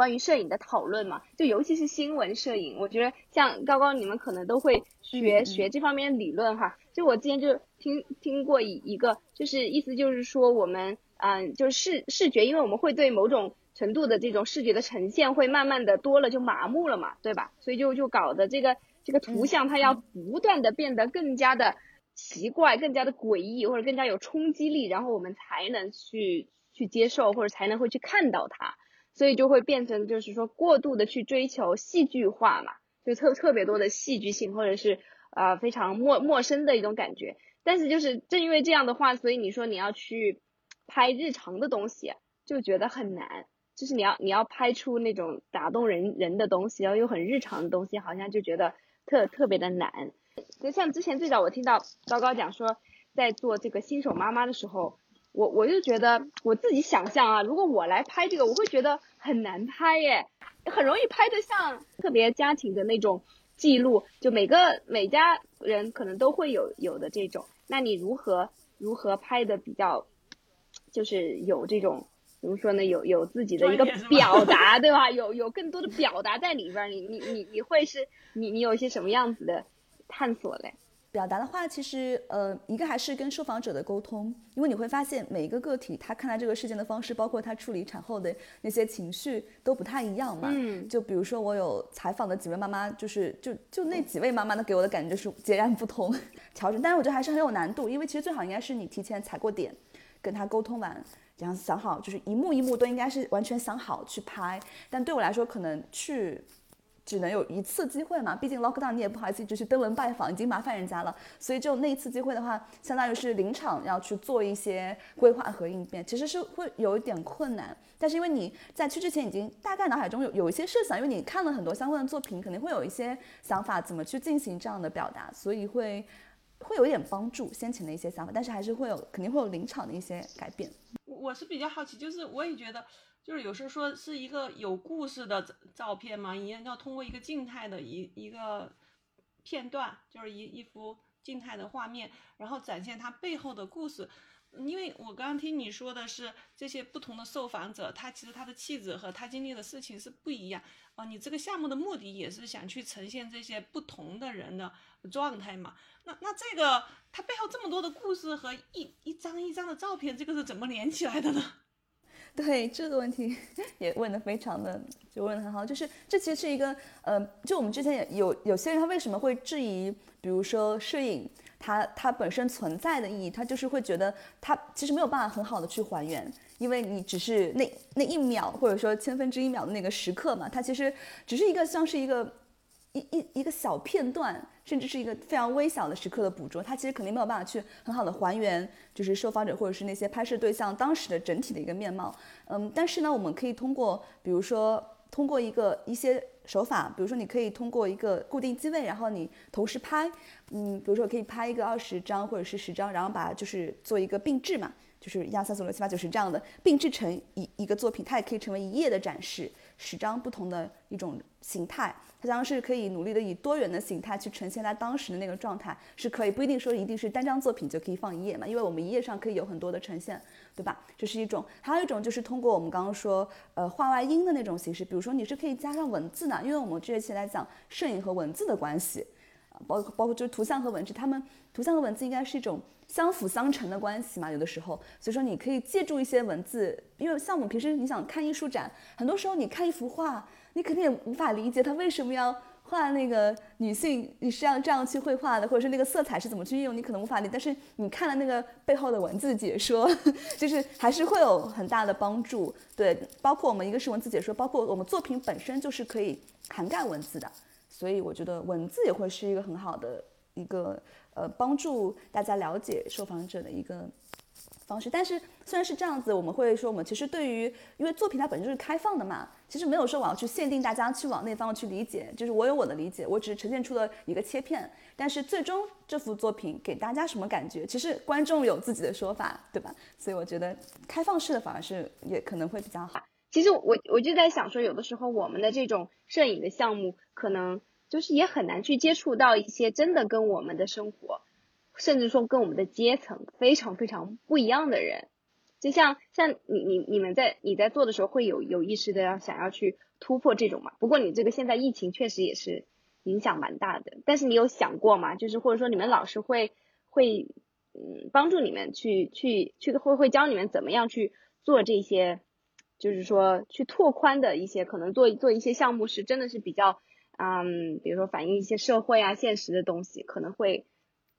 关于摄影的讨论嘛，就尤其是新闻摄影，我觉得像高高你们可能都会学学这方面理论哈。就我之前就听听过一一个，就是意思就是说我们嗯，就是视视觉，因为我们会对某种程度的这种视觉的呈现会慢慢的多了就麻木了嘛，对吧？所以就就搞的这个这个图像它要不断的变得更加的。奇怪，更加的诡异，或者更加有冲击力，然后我们才能去去接受，或者才能会去看到它，所以就会变成就是说过度的去追求戏剧化嘛，就特特别多的戏剧性，或者是呃非常陌陌生的一种感觉。但是就是正因为这样的话，所以你说你要去拍日常的东西，就觉得很难，就是你要你要拍出那种打动人人的东西，然后又很日常的东西，好像就觉得特特别的难。就像之前最早我听到高高讲说，在做这个新手妈妈的时候，我我就觉得我自己想象啊，如果我来拍这个，我会觉得很难拍耶，很容易拍的像特别家庭的那种记录，就每个每家人可能都会有有的这种。那你如何如何拍的比较，就是有这种怎么说呢？有有自己的一个表达，对吧？有有更多的表达在里边，你你你你会是你你有一些什么样子的？探索嘞，表达的话，其实呃，一个还是跟受访者的沟通，因为你会发现每一个个体他看待这个事件的方式，包括他处理产后的那些情绪都不太一样嘛。嗯。就比如说我有采访的几位妈妈，就是就就那几位妈妈呢，给我的感觉就是截然不同，调整。但是我觉得还是很有难度，因为其实最好应该是你提前踩过点，跟他沟通完，这样想好，就是一幕一幕都应该是完全想好去拍。但对我来说，可能去。只能有一次机会嘛，毕竟 lockdown 你也不好意思，就去登门拜访，已经麻烦人家了。所以就那一次机会的话，相当于是临场要去做一些规划和应变，其实是会有一点困难。但是因为你在去之前已经大概脑海中有有一些设想，因为你看了很多相关的作品，肯定会有一些想法怎么去进行这样的表达，所以会会有一点帮助先前的一些想法，但是还是会有肯定会有临场的一些改变。我是比较好奇，就是我也觉得。就是有时候说是一个有故事的照片嘛，一样要通过一个静态的一一个片段，就是一一幅静态的画面，然后展现它背后的故事。因为我刚刚听你说的是这些不同的受访者，他其实他的气质和他经历的事情是不一样啊。你这个项目的目的也是想去呈现这些不同的人的状态嘛？那那这个它背后这么多的故事和一一张一张的照片，这个是怎么连起来的呢？对这个问题 也问的非常的就问的很好，就是这其实是一个呃，就我们之前也有有些人他为什么会质疑，比如说摄影它它本身存在的意义，他就是会觉得它其实没有办法很好的去还原，因为你只是那那一秒或者说千分之一秒的那个时刻嘛，它其实只是一个像是一个。一一一个小片段，甚至是一个非常微小的时刻的捕捉，它其实肯定没有办法去很好的还原，就是受访者或者是那些拍摄对象当时的整体的一个面貌。嗯，但是呢，我们可以通过，比如说通过一个一些手法，比如说你可以通过一个固定机位，然后你同时拍，嗯，比如说可以拍一个二十张或者是十张，然后把就是做一个并置嘛，就是一二三四五六七八九十这样的并置成一一个作品，它也可以成为一页的展示，十张不同的一种形态。它将是可以努力的以多元的形态去呈现它当时的那个状态，是可以不一定说一定是单张作品就可以放一页嘛，因为我们一页上可以有很多的呈现，对吧？这是一种，还有一种就是通过我们刚刚说呃画外音的那种形式，比如说你是可以加上文字的，因为我们这学期来讲摄影和文字的关系，包括包括就是图像和文字，他们图像和文字应该是一种相辅相成的关系嘛，有的时候，所以说你可以借助一些文字，因为像我们平时你想看艺术展，很多时候你看一幅画。你肯定也无法理解他为什么要画那个女性，你是要这样去绘画的，或者是那个色彩是怎么去运用，你可能无法理。但是你看了那个背后的文字解说，就是还是会有很大的帮助。对，包括我们一个是文字解说，包括我们作品本身就是可以涵盖文字的，所以我觉得文字也会是一个很好的一个呃帮助大家了解受访者的一个。方式，但是虽然是这样子，我们会说，我们其实对于，因为作品它本身就是开放的嘛，其实没有说我要去限定大家去往那方去理解，就是我有我的理解，我只是呈现出了一个切片，但是最终这幅作品给大家什么感觉，其实观众有自己的说法，对吧？所以我觉得开放式的反而是也可能会比较好。其实我我就在想说，有的时候我们的这种摄影的项目，可能就是也很难去接触到一些真的跟我们的生活。甚至说跟我们的阶层非常非常不一样的人，就像像你你你们在你在做的时候会有有意识的要想要去突破这种嘛？不过你这个现在疫情确实也是影响蛮大的，但是你有想过吗？就是或者说你们老师会会嗯帮助你们去去去会会教你们怎么样去做这些，就是说去拓宽的一些可能做做一些项目是真的是比较嗯，比如说反映一些社会啊现实的东西，可能会。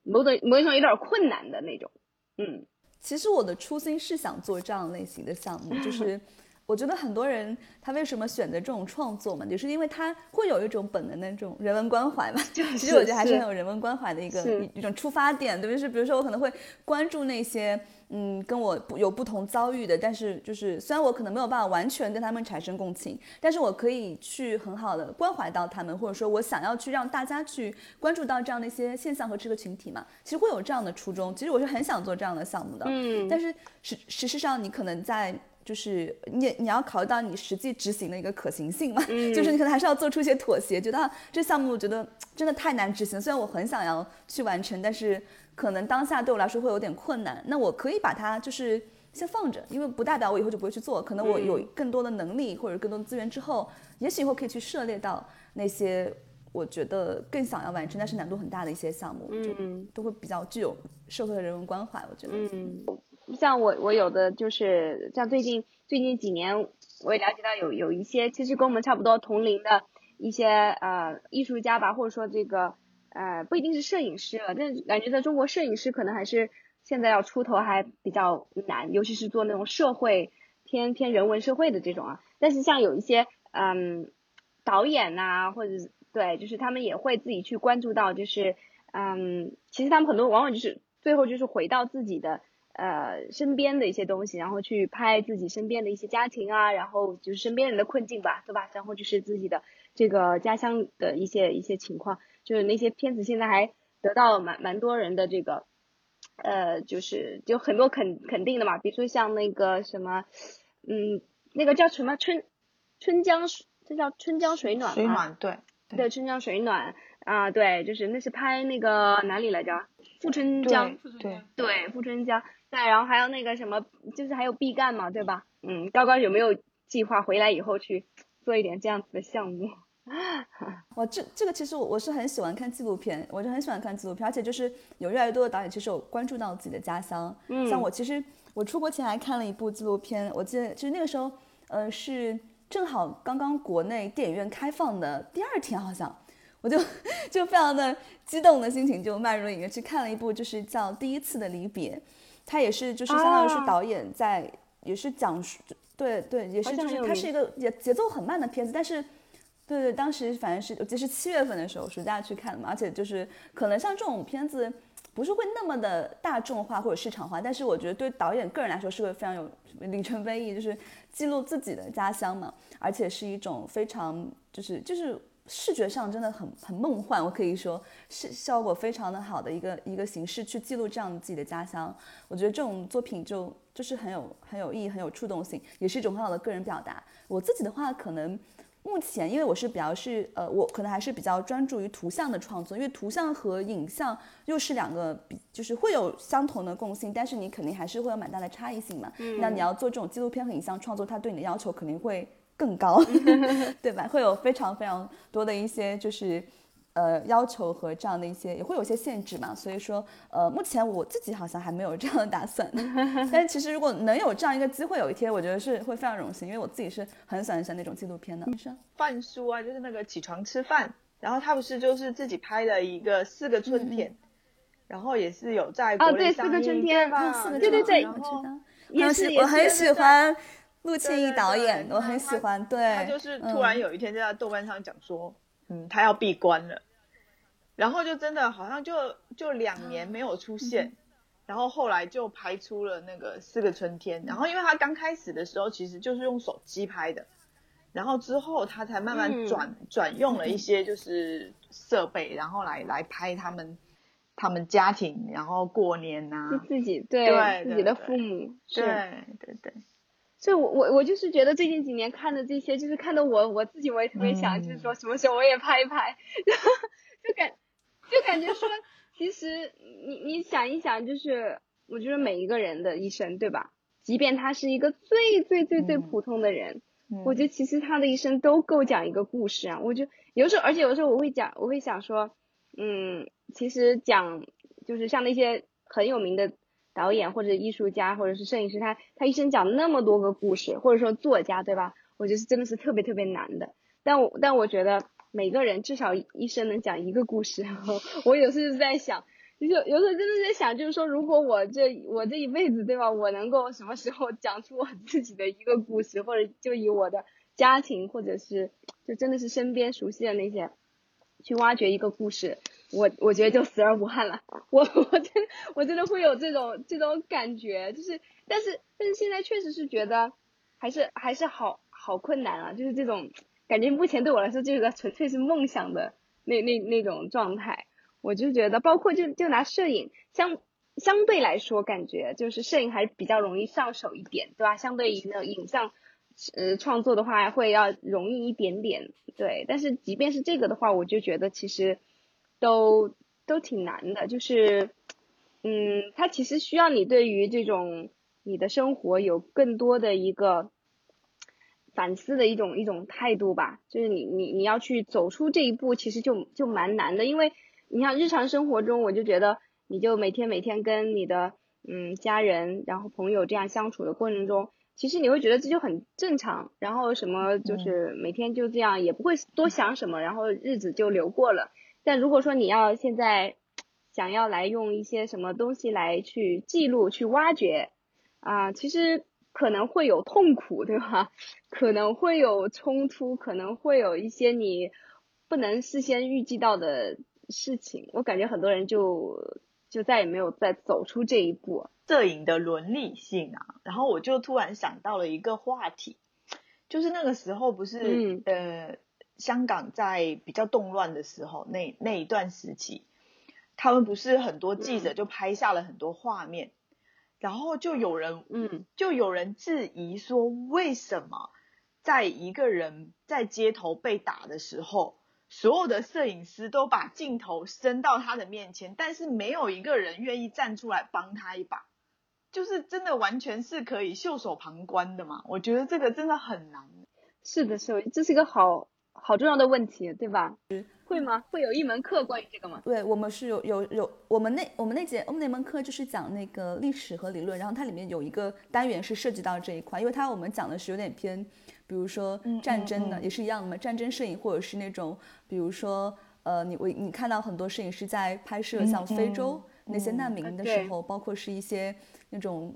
某种某种有点困难的那种，嗯，其实我的初心是想做这样类型的项目，就 是我觉得很多人他为什么选择这种创作嘛，就是因为他会有一种本能的那种人文关怀嘛，其实我觉得还是很有人文关怀的一个一种出发点，对不对？是比如说我可能会关注那些。嗯，跟我有不同遭遇的，但是就是虽然我可能没有办法完全跟他们产生共情，但是我可以去很好的关怀到他们，或者说我想要去让大家去关注到这样的一些现象和这个群体嘛，其实会有这样的初衷。其实我是很想做这样的项目的，嗯，但是实事实上你可能在就是你你要考虑到你实际执行的一个可行性嘛，就是你可能还是要做出一些妥协，觉得这项目我觉得真的太难执行，虽然我很想要去完成，但是。可能当下对我来说会有点困难，那我可以把它就是先放着，因为不代表我以后就不会去做。可能我有更多的能力或者更多的资源之后，也许以后可以去涉猎到那些我觉得更想要完成但是难度很大的一些项目，就，都会比较具有社会的人文关怀。我觉得，嗯，像我我有的就是像最近最近几年我也了解到有有一些其实跟我们差不多同龄的一些呃艺术家吧，或者说这个。呃，不一定是摄影师了，但感觉在中国，摄影师可能还是现在要出头还比较难，尤其是做那种社会偏偏人文社会的这种啊。但是像有一些嗯导演呐，或者对，就是他们也会自己去关注到，就是嗯，其实他们很多往往就是最后就是回到自己的呃身边的一些东西，然后去拍自己身边的一些家庭啊，然后就是身边人的困境吧，对吧？然后就是自己的这个家乡的一些一些情况。就是那些片子现在还得到蛮蛮多人的这个，呃，就是就很多肯肯定的嘛，比如说像那个什么，嗯，那个叫什么春春江水，这叫春江水暖水暖对对春江水暖啊，对，就是那是拍那个哪里来着？富春江对对富春江，对，然后还有那个什么，就是还有毕赣嘛，对吧？嗯，高高有没有计划回来以后去做一点这样子的项目？哇，这这个其实我我是很喜欢看纪录片，我就很喜欢看纪录片，而且就是有越来越多的导演其实有关注到自己的家乡。嗯，像我其实我出国前还看了一部纪录片，我记得就是那个时候，呃，是正好刚刚国内电影院开放的第二天，好像我就就非常的激动的心情就迈入了影院去看了一部，就是叫《第一次的离别》，它也是就是相当于是导演在也是讲述，对对，也是就是它是一个节节奏很慢的片子，但是。对对，当时反正是，我记得是七月份的时候，暑假去看的嘛。而且就是可能像这种片子，不是会那么的大众化或者市场化，但是我觉得对导演个人来说是会非常有里程碑意义，就是记录自己的家乡嘛。而且是一种非常就是就是视觉上真的很很梦幻，我可以说是效果非常的好的一个一个形式去记录这样自己的家乡。我觉得这种作品就就是很有很有意义，很有触动性，也是一种很好的个人表达。我自己的话可能。目前，因为我是比较是呃，我可能还是比较专注于图像的创作，因为图像和影像又是两个比，就是会有相同的共性，但是你肯定还是会有蛮大的差异性嘛。嗯。那你要做这种纪录片和影像创作，它对你的要求肯定会更高，对吧？会有非常非常多的一些就是。呃，要求和这样的一些也会有些限制嘛，所以说，呃，目前我自己好像还没有这样的打算。但是其实如果能有这样一个机会，有一天我觉得是会非常荣幸，因为我自己是很喜欢像那种纪录片的。范叔啊，就是那个起床吃饭，然后他不是就是自己拍了一个四个春天，然后也是有在国内上映，对吧？对对对，我知道。也是我很喜欢陆庆义导演，我很喜欢。对。他就是突然有一天在豆瓣上讲说。嗯，他要闭关了，然后就真的好像就就两年没有出现，然后后来就拍出了那个四个春天，然后因为他刚开始的时候其实就是用手机拍的，然后之后他才慢慢转转用了一 些就是设备，然后来来拍他们他们家庭，然后过年呐，自己对自己的父母，对对对。所以，我我我就是觉得最近几年看的这些，就是看的我我自己我也特别想，就是说什么时候我也拍一拍，就感就感觉说，其实你你想一想，就是我觉得每一个人的一生，对吧？即便他是一个最最最最普通的人，我觉得其实他的一生都够讲一个故事啊。我就有时候，而且有时候我会讲，我会想说，嗯，其实讲就是像那些很有名的。导演或者艺术家或者是摄影师，他他一生讲那么多个故事，或者说作家，对吧？我觉得真的是特别特别难的。但我但我觉得每个人至少一生能讲一个故事。我有时候在想，就有时候真的在想，就是说，如果我这我这一辈子，对吧？我能够什么时候 讲出我自己的一个故事，或者就以我的家庭，或者是就真的是身边熟悉的那些，去挖掘一个故事。我我觉得就死而无憾了，我我真我真的会有这种这种感觉，就是但是但是现在确实是觉得还是还是好好困难啊，就是这种感觉目前对我来说就是个纯粹是梦想的那那那种状态，我就觉得包括就就拿摄影相相对来说，感觉就是摄影还是比较容易上手一点，对吧？相对于那影像呃创作的话会要容易一点点，对，但是即便是这个的话，我就觉得其实。都都挺难的，就是，嗯，它其实需要你对于这种你的生活有更多的一个反思的一种一种态度吧，就是你你你要去走出这一步，其实就就蛮难的，因为你像日常生活中，我就觉得你就每天每天跟你的嗯家人，然后朋友这样相处的过程中，其实你会觉得这就很正常，然后什么就是每天就这样，也不会多想什么，然后日子就流过了。但如果说你要现在想要来用一些什么东西来去记录、去挖掘啊，其实可能会有痛苦，对吧？可能会有冲突，可能会有一些你不能事先预计到的事情。我感觉很多人就就再也没有再走出这一步。摄影的伦理性啊，然后我就突然想到了一个话题，就是那个时候不是呃。香港在比较动乱的时候，那那一段时期，他们不是很多记者就拍下了很多画面，然后就有人，嗯，就有人质疑说，为什么在一个人在街头被打的时候，所有的摄影师都把镜头伸到他的面前，但是没有一个人愿意站出来帮他一把。就是真的完全是可以袖手旁观的嘛？我觉得这个真的很难。是的，是，这是一个好好重要的问题，对吧？会吗？会有一门课关于这个吗？对，我们是有有有，我们那我们那节我们那门课就是讲那个历史和理论，然后它里面有一个单元是涉及到这一块，因为它我们讲的是有点偏，比如说战争的，也是一样的嘛，战争摄影或者是那种，比如说呃，你我你看到很多摄影师在拍摄像非洲那些难民的时候，包括是一些那种。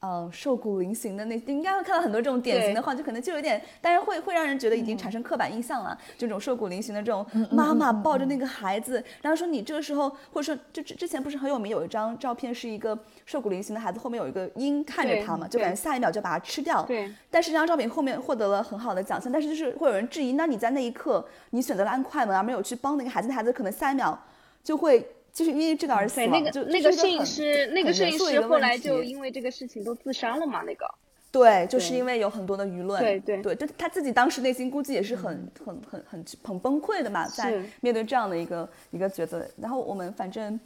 嗯，瘦骨嶙峋的那应该会看到很多这种典型的话，就可能就有点，但是会会让人觉得已经产生刻板印象了。这种瘦骨嶙峋的这种妈妈抱着那个孩子，然后说你这个时候，或者说就之之前不是很有名有一张照片，是一个瘦骨嶙峋的孩子，后面有一个鹰看着他嘛，就感觉下一秒就把它吃掉。对。但是这张照片后面获得了很好的奖项，但是就是会有人质疑，那你在那一刻你选择了按快门而没有去帮那个孩子，那孩子可能下一秒就会。就是因为这个而死亡。对，那个那个摄影师，那个摄影师后来就因为这个事情都自杀了嘛？那个。对，就是因为有很多的舆论。对对对，就他自己当时内心估计也是很很很很很崩溃的嘛，在面对这样的一个一个抉择。然后我们反正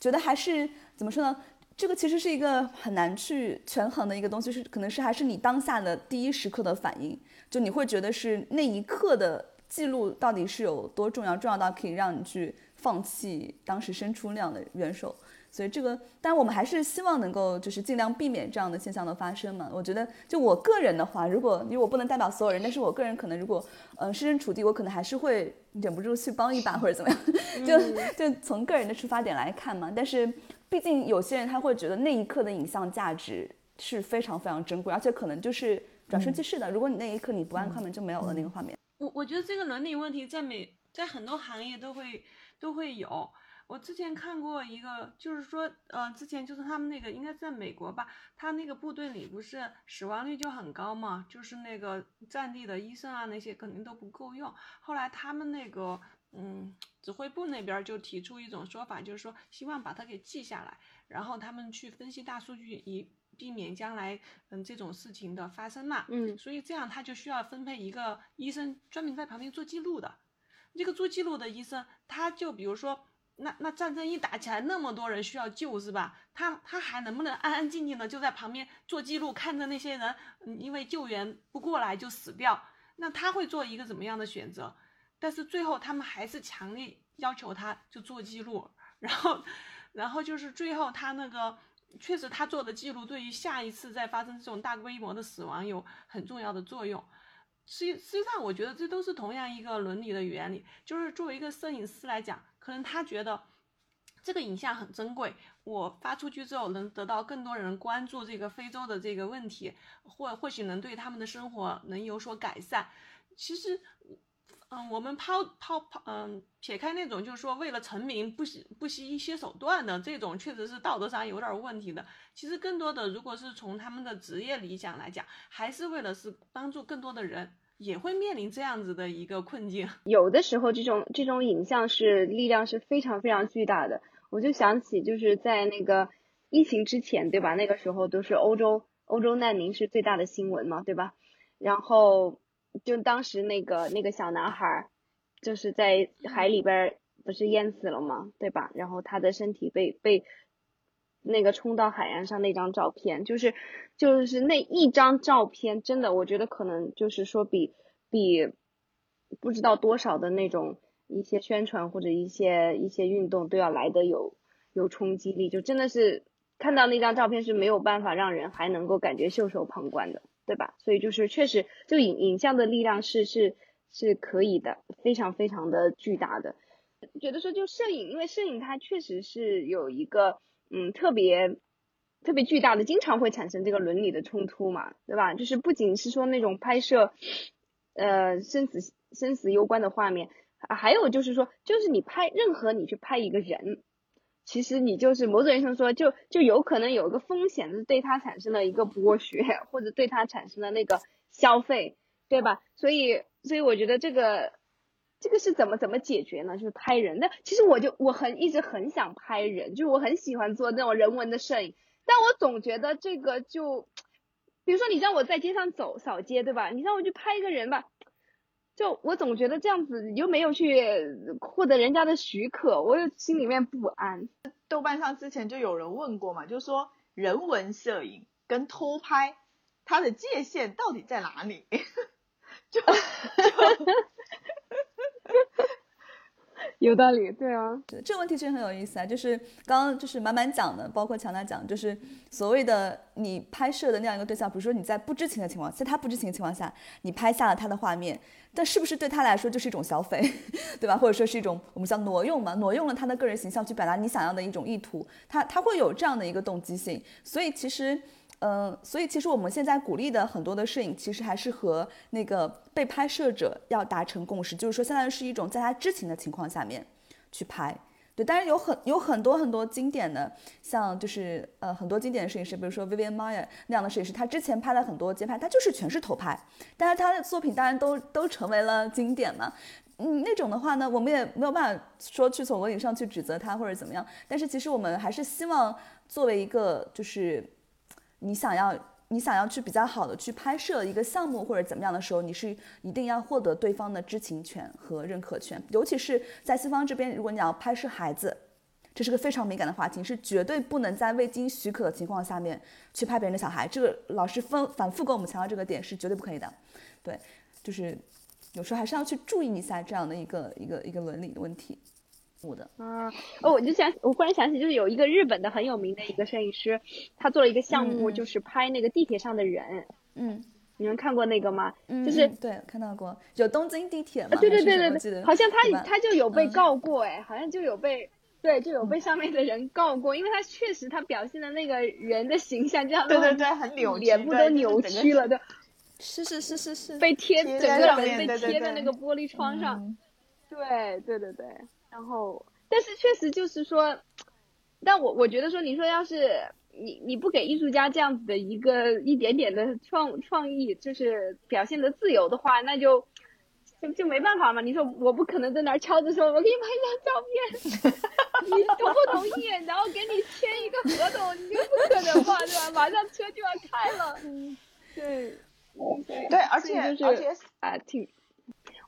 觉得还是怎么说呢？这个其实是一个很难去权衡的一个东西，是可能是还是你当下的第一时刻的反应，就你会觉得是那一刻的记录到底是有多重要，重要到可以让你去。放弃当时伸出那样的援手，所以这个，当然我们还是希望能够就是尽量避免这样的现象的发生嘛。我觉得，就我个人的话，如果因为我不能代表所有人，但是我个人可能如果，呃，设身处地，我可能还是会忍不住去帮一把或者怎么样，就就从个人的出发点来看嘛。但是，毕竟有些人他会觉得那一刻的影像价值是非常非常珍贵，而且可能就是转瞬即逝的。如果你那一刻你不按快门，就没有了那个画面。我我觉得这个伦理问题在每在很多行业都会。都会有。我之前看过一个，就是说，呃，之前就是他们那个应该在美国吧，他那个部队里不是死亡率就很高嘛，就是那个战地的医生啊那些肯定都不够用。后来他们那个，嗯，指挥部那边就提出一种说法，就是说希望把它给记下来，然后他们去分析大数据，以避免将来嗯这种事情的发生嘛。嗯。所以这样他就需要分配一个医生专门在旁边做记录的。这个做记录的医生，他就比如说，那那战争一打起来，那么多人需要救，是吧？他他还能不能安安静静的就在旁边做记录，看着那些人，因为救援不过来就死掉？那他会做一个怎么样的选择？但是最后他们还是强烈要求他就做记录，然后，然后就是最后他那个确实他做的记录对于下一次再发生这种大规模的死亡有很重要的作用。实际实际上，我觉得这都是同样一个伦理的原理。就是作为一个摄影师来讲，可能他觉得这个影像很珍贵，我发出去之后能得到更多人关注这个非洲的这个问题，或或许能对他们的生活能有所改善。其实。嗯，我们抛抛抛，嗯，撇开那种就是说为了成名不惜不惜一些手段的这种，确实是道德上有点问题的。其实更多的，如果是从他们的职业理想来讲，还是为了是帮助更多的人，也会面临这样子的一个困境。有的时候，这种这种影像是力量是非常非常巨大的。我就想起就是在那个疫情之前，对吧？那个时候都是欧洲欧洲难民是最大的新闻嘛，对吧？然后。就当时那个那个小男孩，就是在海里边不是淹死了吗？对吧？然后他的身体被被那个冲到海岸上那张照片，就是就是那一张照片，真的，我觉得可能就是说比比不知道多少的那种一些宣传或者一些一些运动都要来的有有冲击力，就真的是看到那张照片是没有办法让人还能够感觉袖手旁观的。对吧？所以就是确实，就影影像的力量是是是可以的，非常非常的巨大的。觉得说就摄影，因为摄影它确实是有一个嗯特别特别巨大的，经常会产生这个伦理的冲突嘛，对吧？就是不仅是说那种拍摄呃生死生死攸关的画面，还有就是说，就是你拍任何你去拍一个人。其实你就是某种意义上说，就就有可能有一个风险，是对他产生了一个剥削，或者对他产生了那个消费，对吧？所以，所以我觉得这个这个是怎么怎么解决呢？就是拍人。那其实我就我很一直很想拍人，就是我很喜欢做那种人文的摄影，但我总觉得这个就，比如说你让我在街上走扫街，对吧？你让我去拍一个人吧。就我总觉得这样子，你又没有去获得人家的许可，我又心里面不安。豆瓣上之前就有人问过嘛，就说人文摄影跟偷拍，它的界限到底在哪里？就 就。有道理，对啊，这个问题其实很有意思啊。就是刚刚就是满满讲的，包括强大讲，就是所谓的你拍摄的那样一个对象，比如说你在不知情的情况，在他不知情的情况下，你拍下了他的画面，但是不是对他来说就是一种消费，对吧？或者说是一种我们叫挪用嘛，挪用了他的个人形象去表达你想要的一种意图，他他会有这样的一个动机性。所以其实。嗯，所以其实我们现在鼓励的很多的摄影，其实还是和那个被拍摄者要达成共识，就是说，相当于是一种在他知情的情况下面去拍。对，当然有很有很多很多经典的，像就是呃很多经典的摄影师，比如说 Vivian Maier 那样的摄影师，他之前拍了很多街拍，他就是全是偷拍，但是他的作品当然都都成为了经典嘛。嗯，那种的话呢，我们也没有办法说去从伦理上去指责他或者怎么样，但是其实我们还是希望作为一个就是。你想要你想要去比较好的去拍摄一个项目或者怎么样的时候，你是一定要获得对方的知情权和认可权。尤其是在西方这边，如果你要拍摄孩子，这是个非常敏感的话题，是绝对不能在未经许可的情况下面去拍别人的小孩。这个老师分反复跟我们强调这个点是绝对不可以的。对，就是有时候还是要去注意一下这样的一个一个一个伦理的问题。的啊，哦，我就想，我忽然想起，就是有一个日本的很有名的一个摄影师，他做了一个项目，就是拍那个地铁上的人。嗯，你们看过那个吗？就是对，看到过，有东京地铁吗？对对对对对，好像他他就有被告过，哎，好像就有被对，就有被上面的人告过，因为他确实他表现的那个人的形象这样，对对对，很扭，脸部都扭曲了，对，是是是是是，被贴整个人被贴在那个玻璃窗上，对对对对。然后，但是确实就是说，但我我觉得说，你说要是你你不给艺术家这样子的一个一点点的创创意，就是表现的自由的话，那就就就没办法嘛。你说我不可能在那儿敲着说，我给你拍一张照片，你同不同意？然后给你签一个合同，你就不可能嘛，对吧？马上车就要开了。嗯，对，对，而且而且啊，挺，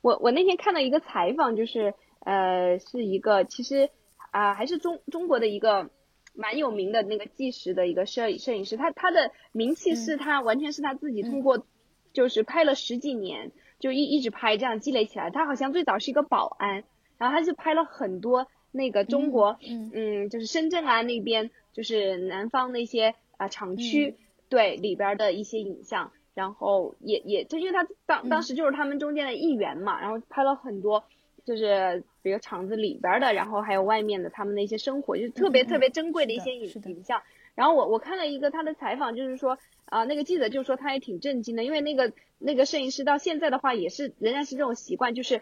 我我那天看到一个采访，就是。呃，是一个其实啊，还是中中国的一个蛮有名的那个纪实的一个摄摄影师，他他的名气是他完全是他自己通过，就是拍了十几年，就一一直拍这样积累起来。他好像最早是一个保安，然后他就拍了很多那个中国，嗯，就是深圳啊那边，就是南方那些啊厂区对里边的一些影像，然后也也就因为他当当时就是他们中间的一员嘛，然后拍了很多。就是比如厂子里边的，然后还有外面的他们的一些生活，就是特别特别珍贵的一些影影像。然后我我看了一个他的采访，就是说啊，那个记者就说他也挺震惊的，因为那个那个摄影师到现在的话也是仍然是这种习惯，就是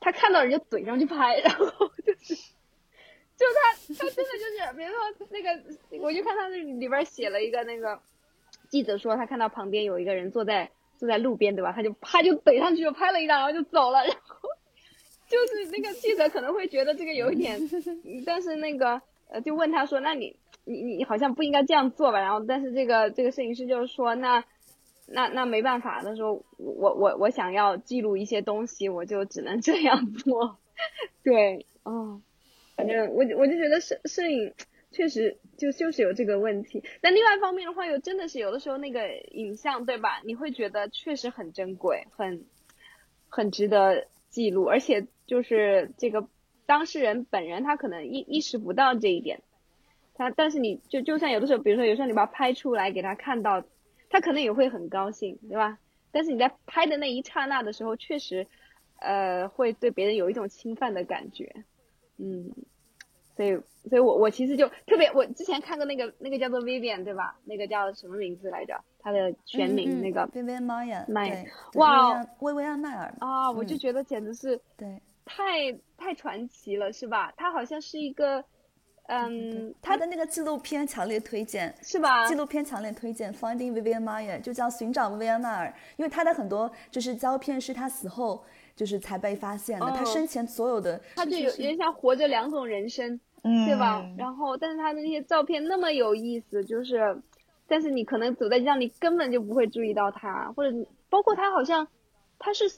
他看到人就怼上去拍，然后就是就他他真的就是比如说那个，我就看他那里边写了一个那个记者说他看到旁边有一个人坐在坐在路边，对吧？他就啪就怼上去就拍了一张，然后就走了，然后。就是那个记者可能会觉得这个有一点，但是那个呃就问他说，那你你你好像不应该这样做吧？然后但是这个这个摄影师就是说，那那那没办法，他说我我我想要记录一些东西，我就只能这样做。对，哦，反正我我就觉得摄摄影确实就就是有这个问题。但另外一方面的话，又真的是有的时候那个影像对吧？你会觉得确实很珍贵，很很值得记录，而且。就是这个当事人本人，他可能意意识不到这一点，他但是你就就算有的时候，比如说有时候你把它拍出来给他看到，他可能也会很高兴，对吧？但是你在拍的那一刹那的时候，确实，呃，会对别人有一种侵犯的感觉，嗯，所以所以我我其实就特别，我之前看过那个那个叫做 Vivian 对吧？那个叫什么名字来着？他的全名那个 Vivian Maier，哇，薇薇安迈尔啊，我就觉得简直是对。太太传奇了，是吧？他好像是一个，嗯，他的那个纪录片强烈推荐，是吧？纪录片强烈推荐，Finding Vivian Maier，就叫寻找薇薇安迈尔，因为他的很多就是胶片是他死后就是才被发现的，他生前所有的，他就有点像活着两种人生，嗯对吧？然后，但是他的那些照片那么有意思，就是，但是你可能走在街上，你根本就不会注意到他，或者包括他好像他是。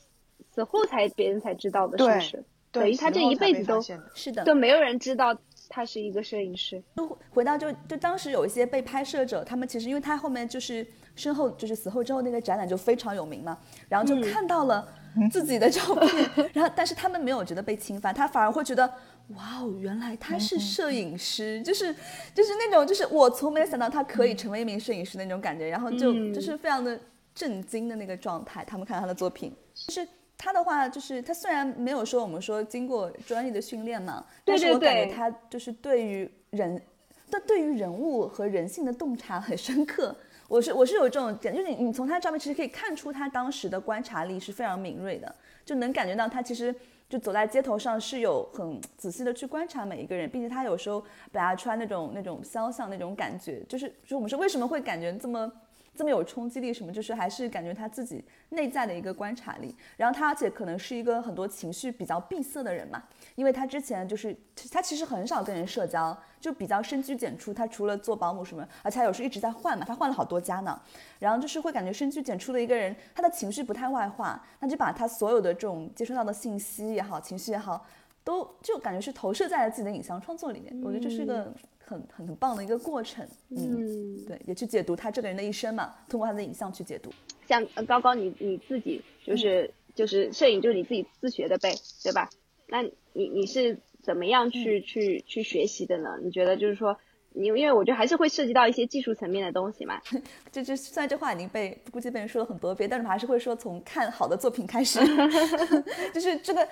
死后才别人才知道的，是不是？等于他这一辈子都是的，都没有人知道他是一个摄影师。就回到就就当时有一些被拍摄者，他们其实因为他后面就是身后就是死后之后那个展览就非常有名嘛，然后就看到了自己的照片，然后但是他们没有觉得被侵犯，他反而会觉得哇哦，原来他是摄影师，就是就是那种就是我从没有想到他可以成为一名摄影师那种感觉，然后就就是非常的震惊的那个状态。他们看到他的作品，就是他的话，就是他虽然没有说我们说经过专业的训练嘛，但是我感觉他就是对于人，但对于人物和人性的洞察很深刻。我是我是有这种感，就是你你从他照片其实可以看出他当时的观察力是非常敏锐的，就能感觉到他其实。就走在街头上是有很仔细的去观察每一个人，并且他有时候表达出来那种那种肖像那种感觉，就是就我们说为什么会感觉这么。这么有冲击力，什么就是还是感觉他自己内在的一个观察力。然后他而且可能是一个很多情绪比较闭塞的人嘛，因为他之前就是他其实很少跟人社交，就比较深居简出。他除了做保姆什么，而且他有时候一直在换嘛，他换了好多家呢。然后就是会感觉深居简出的一个人，他的情绪不太外化，那就把他所有的这种接收到的信息也好，情绪也好，都就感觉是投射在了自己的影像创作里面。我觉得这是一个。很很很棒的一个过程，嗯，对，也去解读他这个人的一生嘛，通过他的影像去解读。像高高，你你自己就是就是摄影，就是你自己自学的呗，对吧？那你你是怎么样去去去学习的呢？你觉得就是说？因为因为我觉得还是会涉及到一些技术层面的东西嘛，这就虽然这话已经被估计被人说了很多遍，但是我还是会说从看好的作品开始，就是这个，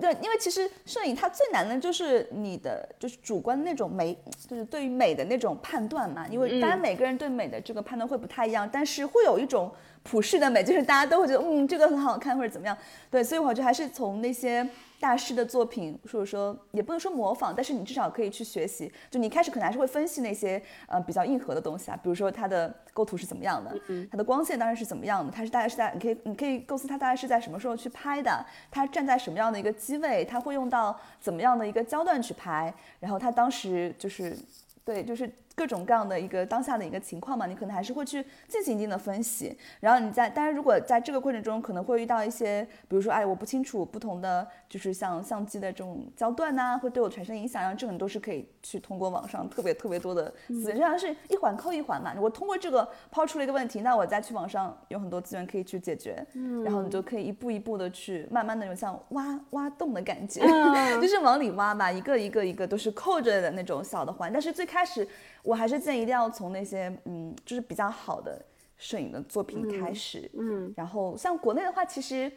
对，因为其实摄影它最难的就是你的就是主观那种美，就是对于美的那种判断嘛，因为当然每个人对美的这个判断会不太一样，但是会有一种普世的美，就是大家都会觉得嗯这个很好看或者怎么样，对，所以我觉得还是从那些。大师的作品，或者说也不能说模仿，但是你至少可以去学习。就你开始可能还是会分析那些呃比较硬核的东西啊，比如说它的构图是怎么样的，它的光线当然是怎么样的，它是大概是在你可以你可以构思它大概是在什么时候去拍的，它站在什么样的一个机位，它会用到怎么样的一个焦段去拍，然后它当时就是对就是。各种各样的一个当下的一个情况嘛，你可能还是会去进行一定的分析。然后你在，当然如果在这个过程中可能会遇到一些，比如说，哎，我不清楚不同的就是像相机的这种焦段呐，会对我产生影响，然后这种都是可以去通过网上特别特别多的资源，就像是一环扣一环嘛。我通过这个抛出了一个问题，那我再去网上有很多资源可以去解决，然后你就可以一步一步的去慢慢的有像挖挖洞的感觉，就是往里挖吧，一个一个一个都是扣着的那种小的环，但是最开始。我还是建议一定要从那些嗯，就是比较好的摄影的作品开始，嗯，然后像国内的话，其实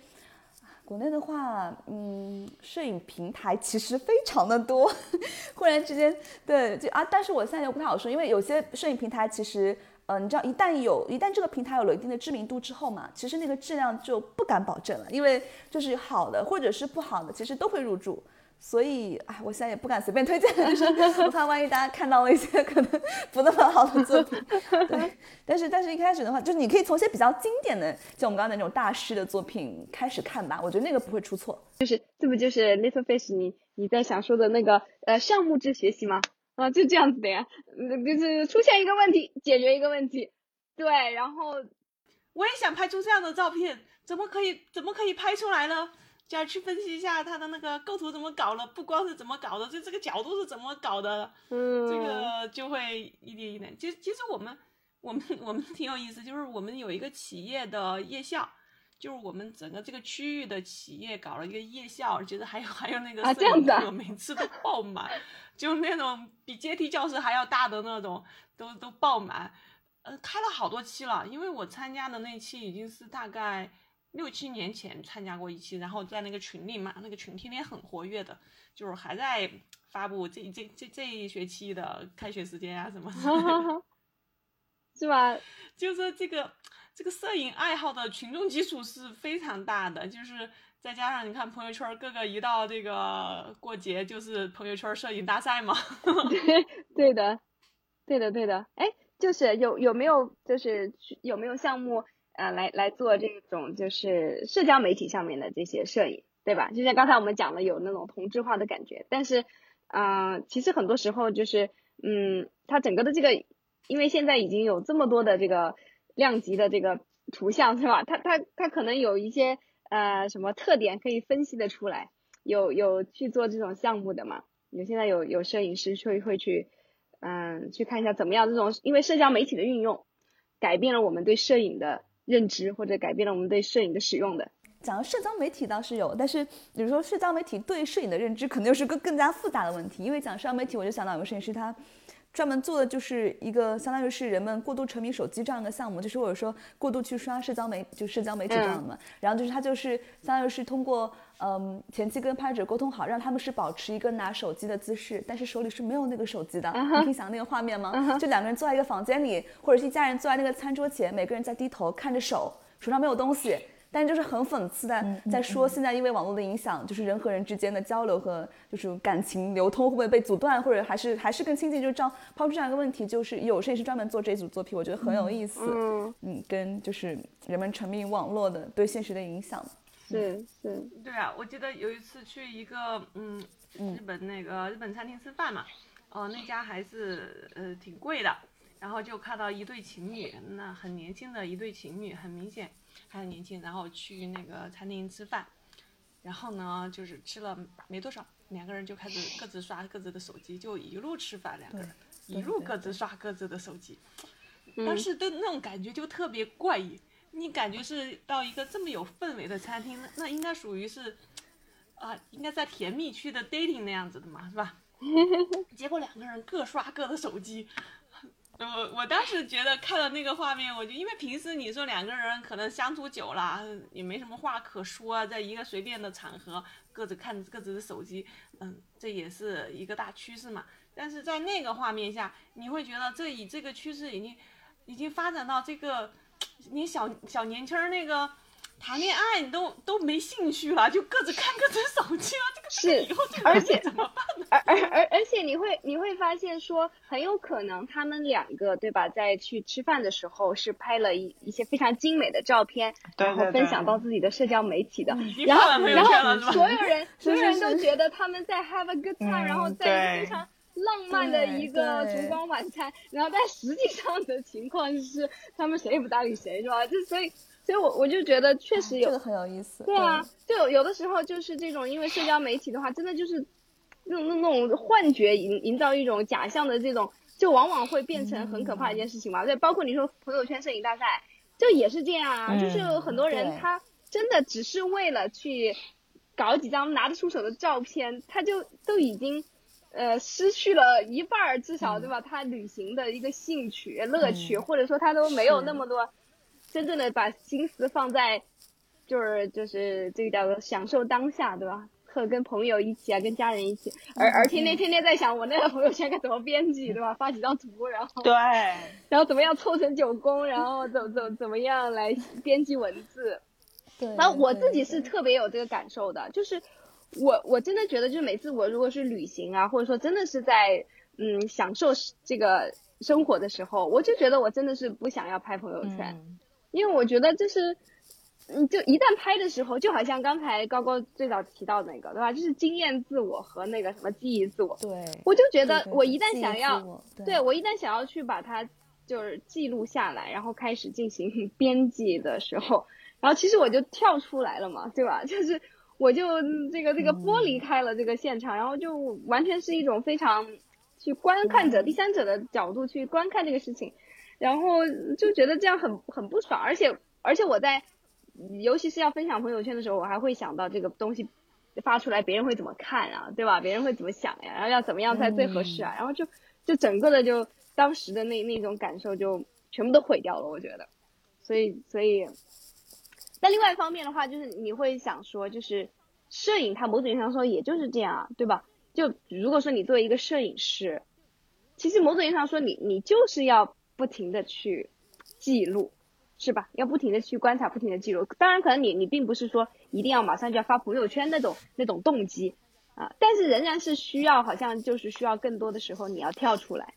国内的话，嗯，摄影平台其实非常的多，忽然之间，对，就啊，但是我现在又不太好说，因为有些摄影平台其实，呃，你知道，一旦有，一旦这个平台有了一定的知名度之后嘛，其实那个质量就不敢保证了，因为就是好的或者是不好的，其实都会入驻。所以，哎，我现在也不敢随便推荐，我怕万一大家看到了一些可能不那么好的作品。对，但是，但是一开始的话，就是你可以从一些比较经典的，就我们刚才那种大师的作品开始看吧，我觉得那个不会出错。就是这不就是 Little Fish 你你在想说的那个呃项目制学习吗？啊，就这样子的呀，就是出现一个问题，解决一个问题。对，然后我也想拍出这样的照片，怎么可以怎么可以拍出来呢？就要去分析一下他的那个构图怎么搞了，不光是怎么搞的，就这个角度是怎么搞的，嗯，这个就会一点一点。其实其实我们我们我们挺有意思，就是我们有一个企业的夜校，就是我们整个这个区域的企业搞了一个夜校，觉得还有还有那个摄影课，每次都爆满，就那种比阶梯教室还要大的那种，都都爆满。呃，开了好多期了，因为我参加的那期已经是大概。六七年前参加过一期，然后在那个群里嘛，那个群天天很活跃的，就是还在发布这这这这一学期的开学时间啊什么的，是吧？就是这个这个摄影爱好的群众基础是非常大的，就是再加上你看朋友圈，各个一到这个过节就是朋友圈摄影大赛嘛。对 对的，对的对的，哎，就是有有没有就是有没有项目？啊，来来做这种就是社交媒体上面的这些摄影，对吧？就像刚才我们讲的，有那种同质化的感觉。但是，嗯，其实很多时候就是，嗯，它整个的这个，因为现在已经有这么多的这个量级的这个图像，是吧？它它它可能有一些呃什么特点可以分析的出来，有有去做这种项目的嘛？有现在有有摄影师会会去，嗯，去看一下怎么样这种，因为社交媒体的运用，改变了我们对摄影的认知，或者改变了我们对摄影的使用的。讲到社交媒体倒是有，但是比如说社交媒体对摄影的认知，可能又是个更加复杂的问题。因为讲社交媒体，我就想到有个摄影师他。专门做的就是一个，相当于是人们过度沉迷手机这样一个项目，就是或者说过度去刷社交媒，就社交媒体这样的嘛。然后就是他就是相当于是通过，嗯，前期跟拍摄者沟通好，让他们是保持一个拿手机的姿势，但是手里是没有那个手机的。你可以想那个画面吗？就两个人坐在一个房间里，或者是一家人坐在那个餐桌前，每个人在低头看着手，手上没有东西。但就是很讽刺的，在说现在因为网络的影响，就是人和人之间的交流和就是感情流通会不会被阻断，或者还是还是更亲近？就是这样抛出这样一个问题，就是有摄影师专门做这组作品，我觉得很有意思。嗯，嗯，跟就是人们沉迷网络的对现实的影响。对对。对啊，我记得有一次去一个嗯日本那个日本餐厅吃饭嘛，哦那家还是呃挺贵的，然后就看到一对情侣，那很年轻的一对情侣，很明显。还很年轻，然后去那个餐厅吃饭，然后呢，就是吃了没多少，两个人就开始各自刷各自的手机，就一路吃饭，两个人一路各自刷各自的手机，当时的那种感觉就特别怪异，你感觉是到一个这么有氛围的餐厅，那应该属于是，啊，应该在甜蜜区的 dating 那样子的嘛，是吧？结果两个人各刷各的手机。我我当时觉得看到那个画面，我就因为平时你说两个人可能相处久了也没什么话可说，在一个随便的场合各自看各自的手机，嗯，这也是一个大趋势嘛。但是在那个画面下，你会觉得这以这个趋势已经已经发展到这个你小小年轻那个。谈恋爱你都都没兴趣了，就各自看各自手机了，这个是以后而且怎么办呢？而而而而且你会你会发现说，很有可能他们两个对吧，在去吃饭的时候是拍了一一些非常精美的照片，然后分享到自己的社交媒体的，然后然后所有人 所有人都觉得他们在 have a good time，然后在非常浪漫的一个烛光晚餐，然后但实际上的情况是他们谁也不搭理谁，是吧？就所以。所以，我我就觉得确实有这个很有意思。对啊，就有有的时候就是这种，因为社交媒体的话，真的就是那种那种幻觉营营造一种假象的这种，就往往会变成很可怕的一件事情嘛。对，包括你说朋友圈摄影大赛，就也是这样啊。就是很多人他真的只是为了去搞几张拿得出手的照片，他就都已经呃失去了一半儿，至少对吧？他旅行的一个兴趣乐趣，或者说他都没有那么多。真正的把心思放在，就是就是这个叫做享受当下，对吧？和跟朋友一起啊，跟家人一起，而而天天天天在想我那个朋友圈该怎么编辑，对吧？发几张图，然后对，然后怎么样凑成九宫，然后怎怎怎么样来编辑文字。对，然后我自己是特别有这个感受的，就是我我真的觉得，就是每次我如果是旅行啊，或者说真的是在嗯享受这个生活的时候，我就觉得我真的是不想要拍朋友圈。因为我觉得就是，嗯，就一旦拍的时候，就好像刚才高高最早提到那个，对吧？就是经验自我和那个什么记忆自我。对。我就觉得，我一旦想要，对我一旦想要去把它就是记录下来，然后开始进行 编辑的时候，然后其实我就跳出来了嘛，对吧？就是我就这个这个剥离开了这个现场，然后就完全是一种非常去观看者、第三者的角度去观看这个事情。然后就觉得这样很很不爽，而且而且我在，尤其是要分享朋友圈的时候，我还会想到这个东西发出来别人会怎么看啊，对吧？别人会怎么想呀？然后要怎么样才最合适啊？然后就就整个的就当时的那那种感受就全部都毁掉了，我觉得。所以所以，那另外一方面的话，就是你会想说，就是摄影它某种意义上说也就是这样啊，对吧？就如果说你作为一个摄影师，其实某种意义上说你你就是要。不停的去记录，是吧？要不停的去观察，不停的记录。当然，可能你你并不是说一定要马上就要发朋友圈那种那种动机啊，但是仍然是需要，好像就是需要更多的时候你要跳出来，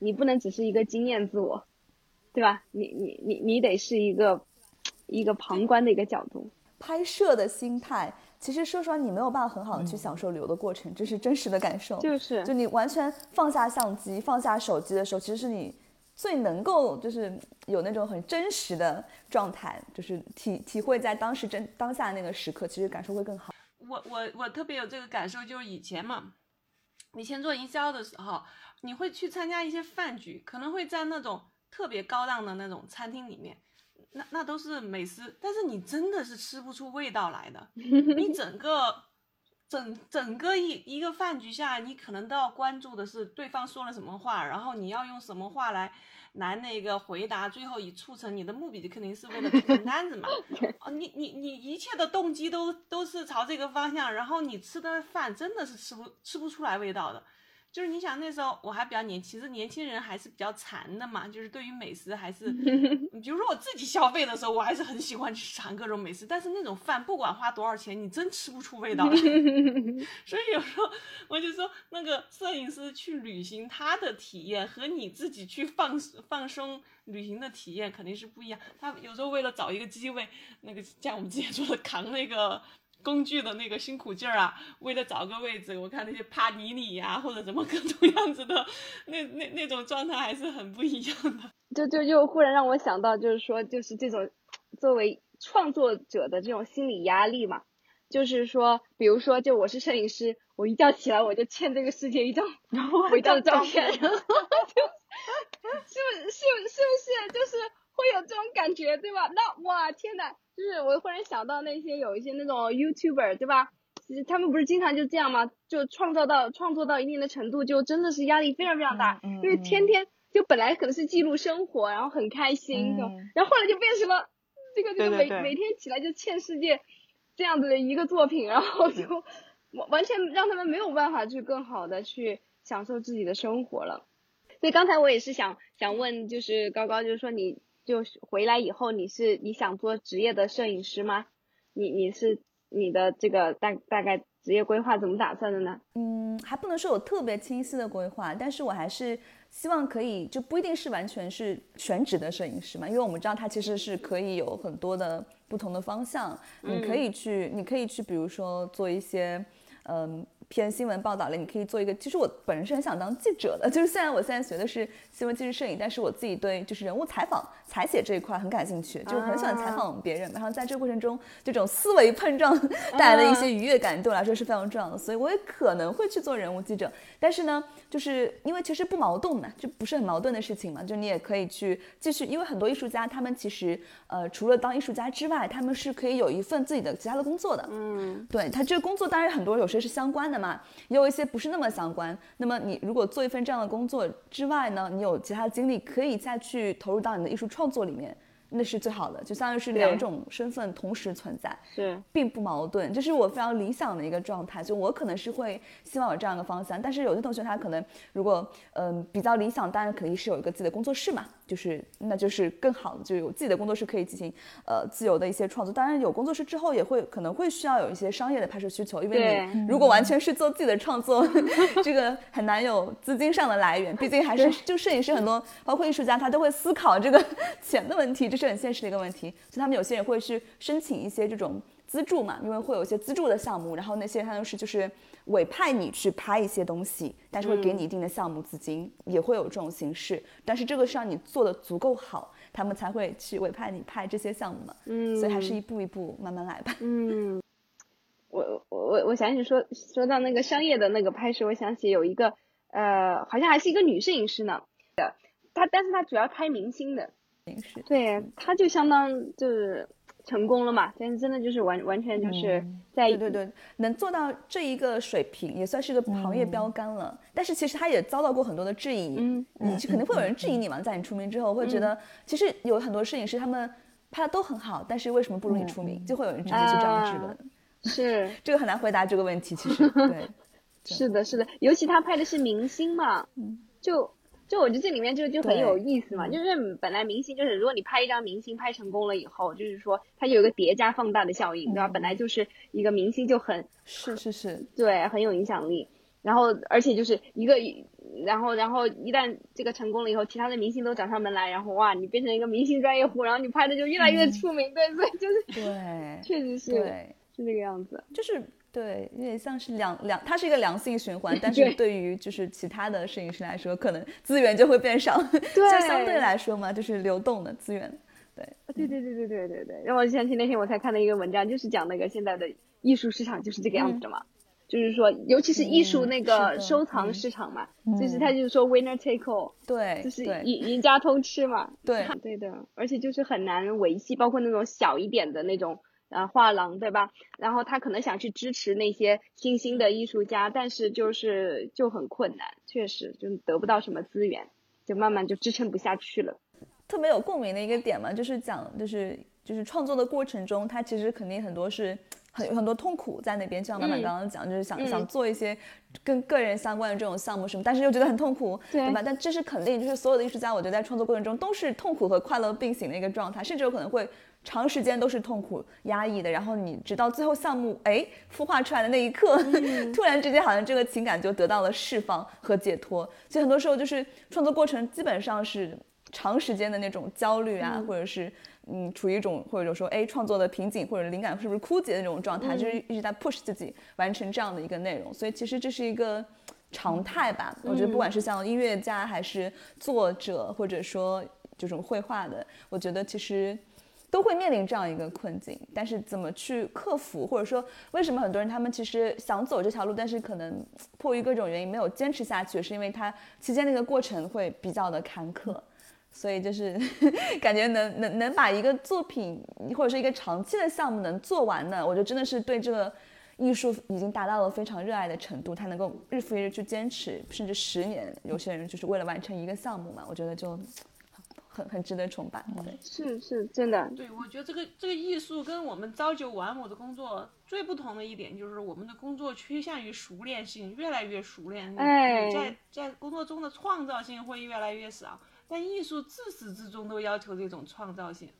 你不能只是一个经验自我，对吧？你你你你得是一个一个旁观的一个角度，拍摄的心态。其实说实话，你没有办法很好的去享受旅游的过程，这是真实的感受。就是，就你完全放下相机、放下手机的时候，其实是你。最能够就是有那种很真实的状态，就是体体会在当时真当下那个时刻，其实感受会更好。我我我特别有这个感受，就是以前嘛，以前做营销的时候，你会去参加一些饭局，可能会在那种特别高档的那种餐厅里面，那那都是美食，但是你真的是吃不出味道来的。你整个整整个一一个饭局下来，你可能都要关注的是对方说了什么话，然后你要用什么话来。来那个回答，最后以促成你的目的，肯定是为了成单子嘛。哦，你你你一切的动机都都是朝这个方向，然后你吃的饭真的是吃不吃不出来味道的。就是你想那时候我还比较年，其实年轻人还是比较馋的嘛，就是对于美食还是，比如说我自己消费的时候，我还是很喜欢去尝各种美食，但是那种饭不管花多少钱，你真吃不出味道来。所以有时候我就说，那个摄影师去旅行，他的体验和你自己去放放松旅行的体验肯定是不一样。他有时候为了找一个机位，那个像我们之前说的扛那个。工具的那个辛苦劲儿啊，为了找个位置，我看那些帕尼尼呀，或者什么各种样子的，那那那种状态还是很不一样的。就就就忽然让我想到，就是说，就是这种作为创作者的这种心理压力嘛。就是说，比如说，就我是摄影师，我一觉起来我就欠这个世界一张伟大的照片，然后就，是不是是是不是就是会有这种感觉，对吧？那哇天呐！就是我忽然想到那些有一些那种 YouTuber 对吧？其实他们不是经常就这样吗？就创造到创作到一定的程度，就真的是压力非常非常大，因为天天就本来可能是记录生活，然后很开心，然后后来就变成了这个这个每每天起来就欠世界这样子的一个作品，然后就完完全让他们没有办法去更好的去享受自己的生活了。所以刚才我也是想想问，就是高高，就是说你。就回来以后，你是你想做职业的摄影师吗？你你是你的这个大大概职业规划怎么打算的呢？嗯，还不能说有特别清晰的规划，但是我还是希望可以，就不一定是完全是全职的摄影师嘛，因为我们知道它其实是可以有很多的不同的方向，你可以去，你可以去，比如说做一些，嗯。偏新闻报道了，你可以做一个。其实我本人是很想当记者的，就是虽然我现在学的是新闻纪实摄影，但是我自己对就是人物采访、采写这一块很感兴趣，就很喜欢采访别人。然后在这个过程中，这种思维碰撞带来的一些愉悦感，对我来说是非常重要的。所以我也可能会去做人物记者。但是呢，就是因为其实不矛盾嘛，就不是很矛盾的事情嘛。就你也可以去继续，因为很多艺术家他们其实呃除了当艺术家之外，他们是可以有一份自己的其他的工作的。嗯，对他这个工作当然很多有些是相关的。嘛，也有一些不是那么相关。那么你如果做一份这样的工作之外呢，你有其他的精力可以再去投入到你的艺术创作里面。那是最好的，就相当于是两种身份同时存在，是并不矛盾，这是我非常理想的一个状态。就我可能是会希望有这样一个方向，但是有些同学他可能如果嗯比较理想，当然肯定是有一个自己的工作室嘛，就是那就是更好的，就有自己的工作室可以进行呃自由的一些创作。当然有工作室之后也会可能会需要有一些商业的拍摄需求，因为你如果完全是做自己的创作，这个很难有资金上的来源，毕竟还是就摄影师很多，包括艺术家他都会思考这个钱的问题。这是很现实的一个问题，所以他们有些人会去申请一些这种资助嘛，因为会有一些资助的项目，然后那些他都是就是委派你去拍一些东西，但是会给你一定的项目资金，也会有这种形式，但是这个是让你做的足够好，他们才会去委派你拍这些项目嘛，嗯，所以还是一步一步慢慢来吧，嗯，我我我我想起说说到那个商业的那个拍摄，我想起有一个呃，好像还是一个女摄影师呢，的，她但是她主要拍明星的。对，他就相当就是成功了嘛，但是真的就是完完全就是在对对对，能做到这一个水平，也算是个行业标杆了。但是其实他也遭到过很多的质疑，嗯，你肯定会有人质疑你嘛，在你出名之后，会觉得其实有很多摄影师他们拍的都很好，但是为什么不如你出名？就会有人直接去这样质问。是 这个很难回答这个问题，其实 对，是的，是的，尤其他拍的是明星嘛，嗯，就。就我觉得这里面就就很有意思嘛，就是本来明星就是如果你拍一张明星拍成功了以后，就是说它有一个叠加放大的效应，对吧？本来就是一个明星就很是是是，对，很有影响力。然后而且就是一个，然后然后一旦这个成功了以后，其他的明星都找上门来，然后哇，你变成一个明星专业户，然后你拍的就越来越出名，对，所以就是对，确实是对，是这个样子，就是。对，有点像是良良，它是一个良性循环，但是对于就是其他的摄影师来说，可能资源就会变少，就相对来说嘛，就是流动的资源。对，对对对对对对对。让我想起那天我才看的一个文章，就是讲那个现在的艺术市场就是这个样子的嘛。就是说，尤其是艺术那个收藏市场嘛，就是他就是说 winner take all，对，就是赢赢家通吃嘛，对，对的，而且就是很难维系，包括那种小一点的那种呃画廊，对吧？然后他可能想去支持那些新兴的艺术家，但是就是就很困难，确实就得不到什么资源，就慢慢就支撑不下去了。特别有共鸣的一个点嘛，就是讲就是就是创作的过程中，他其实肯定很多是。很有很多痛苦在那边，就像妈妈刚刚讲，就是想想做一些跟个人相关的这种项目什么，但是又觉得很痛苦，对吧？但这是肯定，就是所有的艺术家，我觉得在创作过程中都是痛苦和快乐并行的一个状态，甚至有可能会长时间都是痛苦压抑的。然后你直到最后项目哎孵化出来的那一刻，突然之间好像这个情感就得到了释放和解脱。所以很多时候就是创作过程基本上是长时间的那种焦虑啊，或者是。嗯，处于一种或者说哎创作的瓶颈或者灵感是不是枯竭的那种状态，就是一直在 push 自己完成这样的一个内容，所以其实这是一个常态吧。我觉得不管是像音乐家还是作者，或者说这种绘画的，我觉得其实都会面临这样一个困境。但是怎么去克服，或者说为什么很多人他们其实想走这条路，但是可能迫于各种原因没有坚持下去，是因为他期间那个过程会比较的坎坷。所以就是感觉能能能把一个作品或者是一个长期的项目能做完的，我觉得真的是对这个艺术已经达到了非常热爱的程度。他能够日复一日去坚持，甚至十年，有些人就是为了完成一个项目嘛，我觉得就很很值得崇拜。对，是是真的。对，我觉得这个这个艺术跟我们朝九晚五的工作最不同的一点就是我们的工作趋向于熟练性，越来越熟练。哎，在在工作中的创造性会越来越少。但艺术自始至终都要求这种创造性，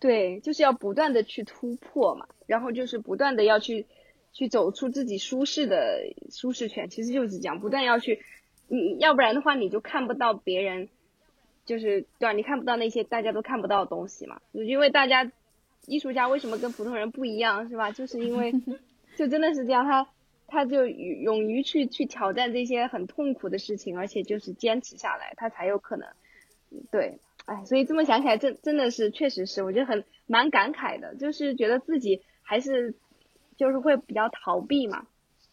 对，就是要不断的去突破嘛，然后就是不断的要去去走出自己舒适的舒适圈，其实就是讲不断要去，你要不然的话你就看不到别人，就是对吧？你看不到那些大家都看不到的东西嘛，因为大家艺术家为什么跟普通人不一样，是吧？就是因为 就真的是这样，他他就勇于去去挑战这些很痛苦的事情，而且就是坚持下来，他才有可能。对，哎，所以这么想起来，真真的是，确实是，我觉得很蛮感慨的，就是觉得自己还是，就是会比较逃避嘛，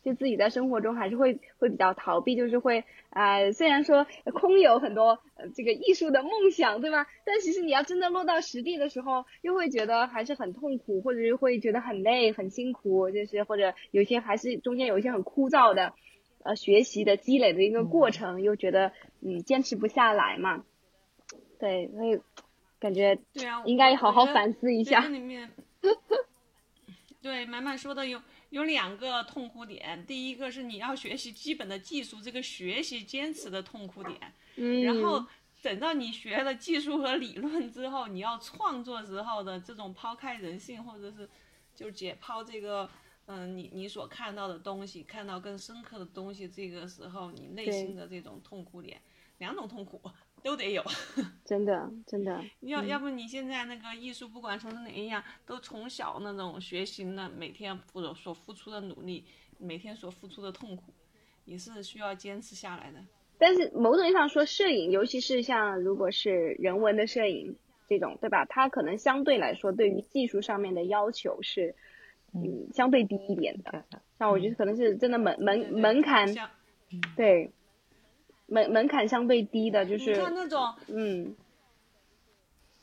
就自己在生活中还是会会比较逃避，就是会，呃，虽然说空有很多这个艺术的梦想，对吧？但其实你要真的落到实地的时候，又会觉得还是很痛苦，或者是会觉得很累、很辛苦，就是或者有些还是中间有一些很枯燥的，呃，学习的积累的一个过程，又觉得嗯坚持不下来嘛。对，所以感觉对啊，应该好好反思一下。对，满满说的有有两个痛苦点，第一个是你要学习基本的技术，这个学习坚持的痛苦点。嗯。然后等到你学了技术和理论之后，你要创作时候的这种抛开人性，或者是就解剖这个嗯你你所看到的东西，看到更深刻的东西，这个时候你内心的这种痛苦点，两种痛苦。都得有，真 的真的。要要不你现在那个艺术，不管从事哪一样，都从小那种学习呢，每天所所付出的努力，每天所付出的痛苦，也是需要坚持下来的。但是某种意义上说，摄影，尤其是像如果是人文的摄影这种，对吧？它可能相对来说对于技术上面的要求是，嗯，相对低一点的。那我觉得可能是真的门门门槛，对。门门槛相对低的，就是像那种，嗯，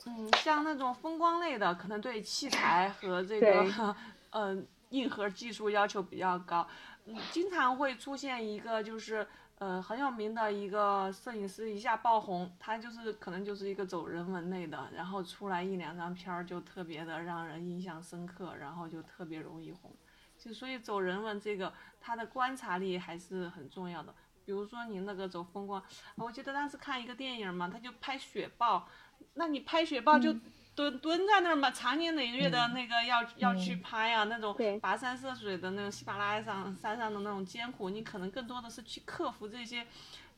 嗯，像那种风光类的，可能对器材和这个，嗯，硬核技术要求比较高。嗯，经常会出现一个，就是，呃，很有名的一个摄影师一下爆红，他就是可能就是一个走人文类的，然后出来一两张片儿就特别的让人印象深刻，然后就特别容易红。就所以走人文这个，他的观察力还是很重要的。比如说你那个走风光，我记得当时看一个电影嘛，他就拍雪豹，那你拍雪豹就蹲蹲在那儿嘛，长年累月的那个要要去拍啊，那种跋山涉水的那种喜马拉雅上山上的那种艰苦，你可能更多的是去克服这些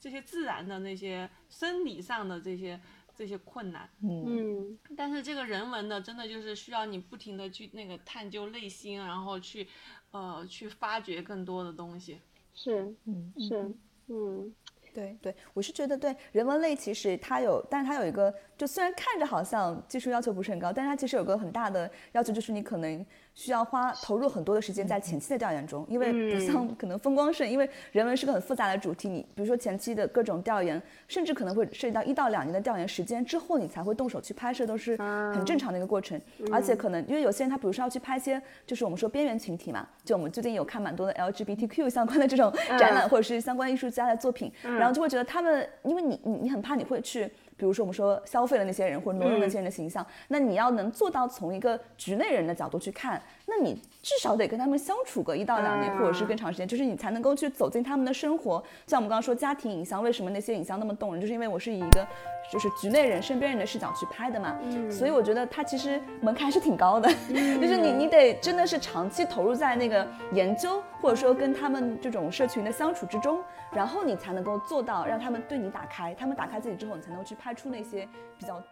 这些自然的那些生理上的这些这些困难。嗯，但是这个人文的真的就是需要你不停的去那个探究内心，然后去呃去发掘更多的东西。是，嗯，是。嗯，对对，我是觉得对人文类其实它有，但是它有一个，就虽然看着好像技术要求不是很高，但是它其实有个很大的要求，就是你可能需要花投入很多的时间在前期的调研中，因为不像可能风光胜，因为人文是个很复杂的主题，你比如说前期的各种调研，甚至可能会涉及到一到两年的调研时间之后，你才会动手去拍摄，都是很正常的一个过程。而且可能因为有些人他比如说要去拍一些，就是我们说边缘群体嘛，就我们最近有看蛮多的 LGBTQ 相关的这种展览，或者是相关艺术家的作品，然后就会觉得他们，因为你你你很怕你会去。比如说，我们说消费了那些人，或者挪用那些人的形象，那你要能做到从一个局内人的角度去看，那你至少得跟他们相处个一到两年，或者是更长时间，就是你才能够去走进他们的生活。像我们刚刚说家庭影像，为什么那些影像那么动人，就是因为我是以一个就是局内人、身边人的视角去拍的嘛。所以我觉得它其实门槛是挺高的，就是你你得真的是长期投入在那个研究，或者说跟他们这种社群的相处之中，然后你才能够做到让他们对你打开，他们打开自己之后，你才能够去拍。出那些比较，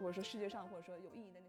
或者说世界上或者说有意义的。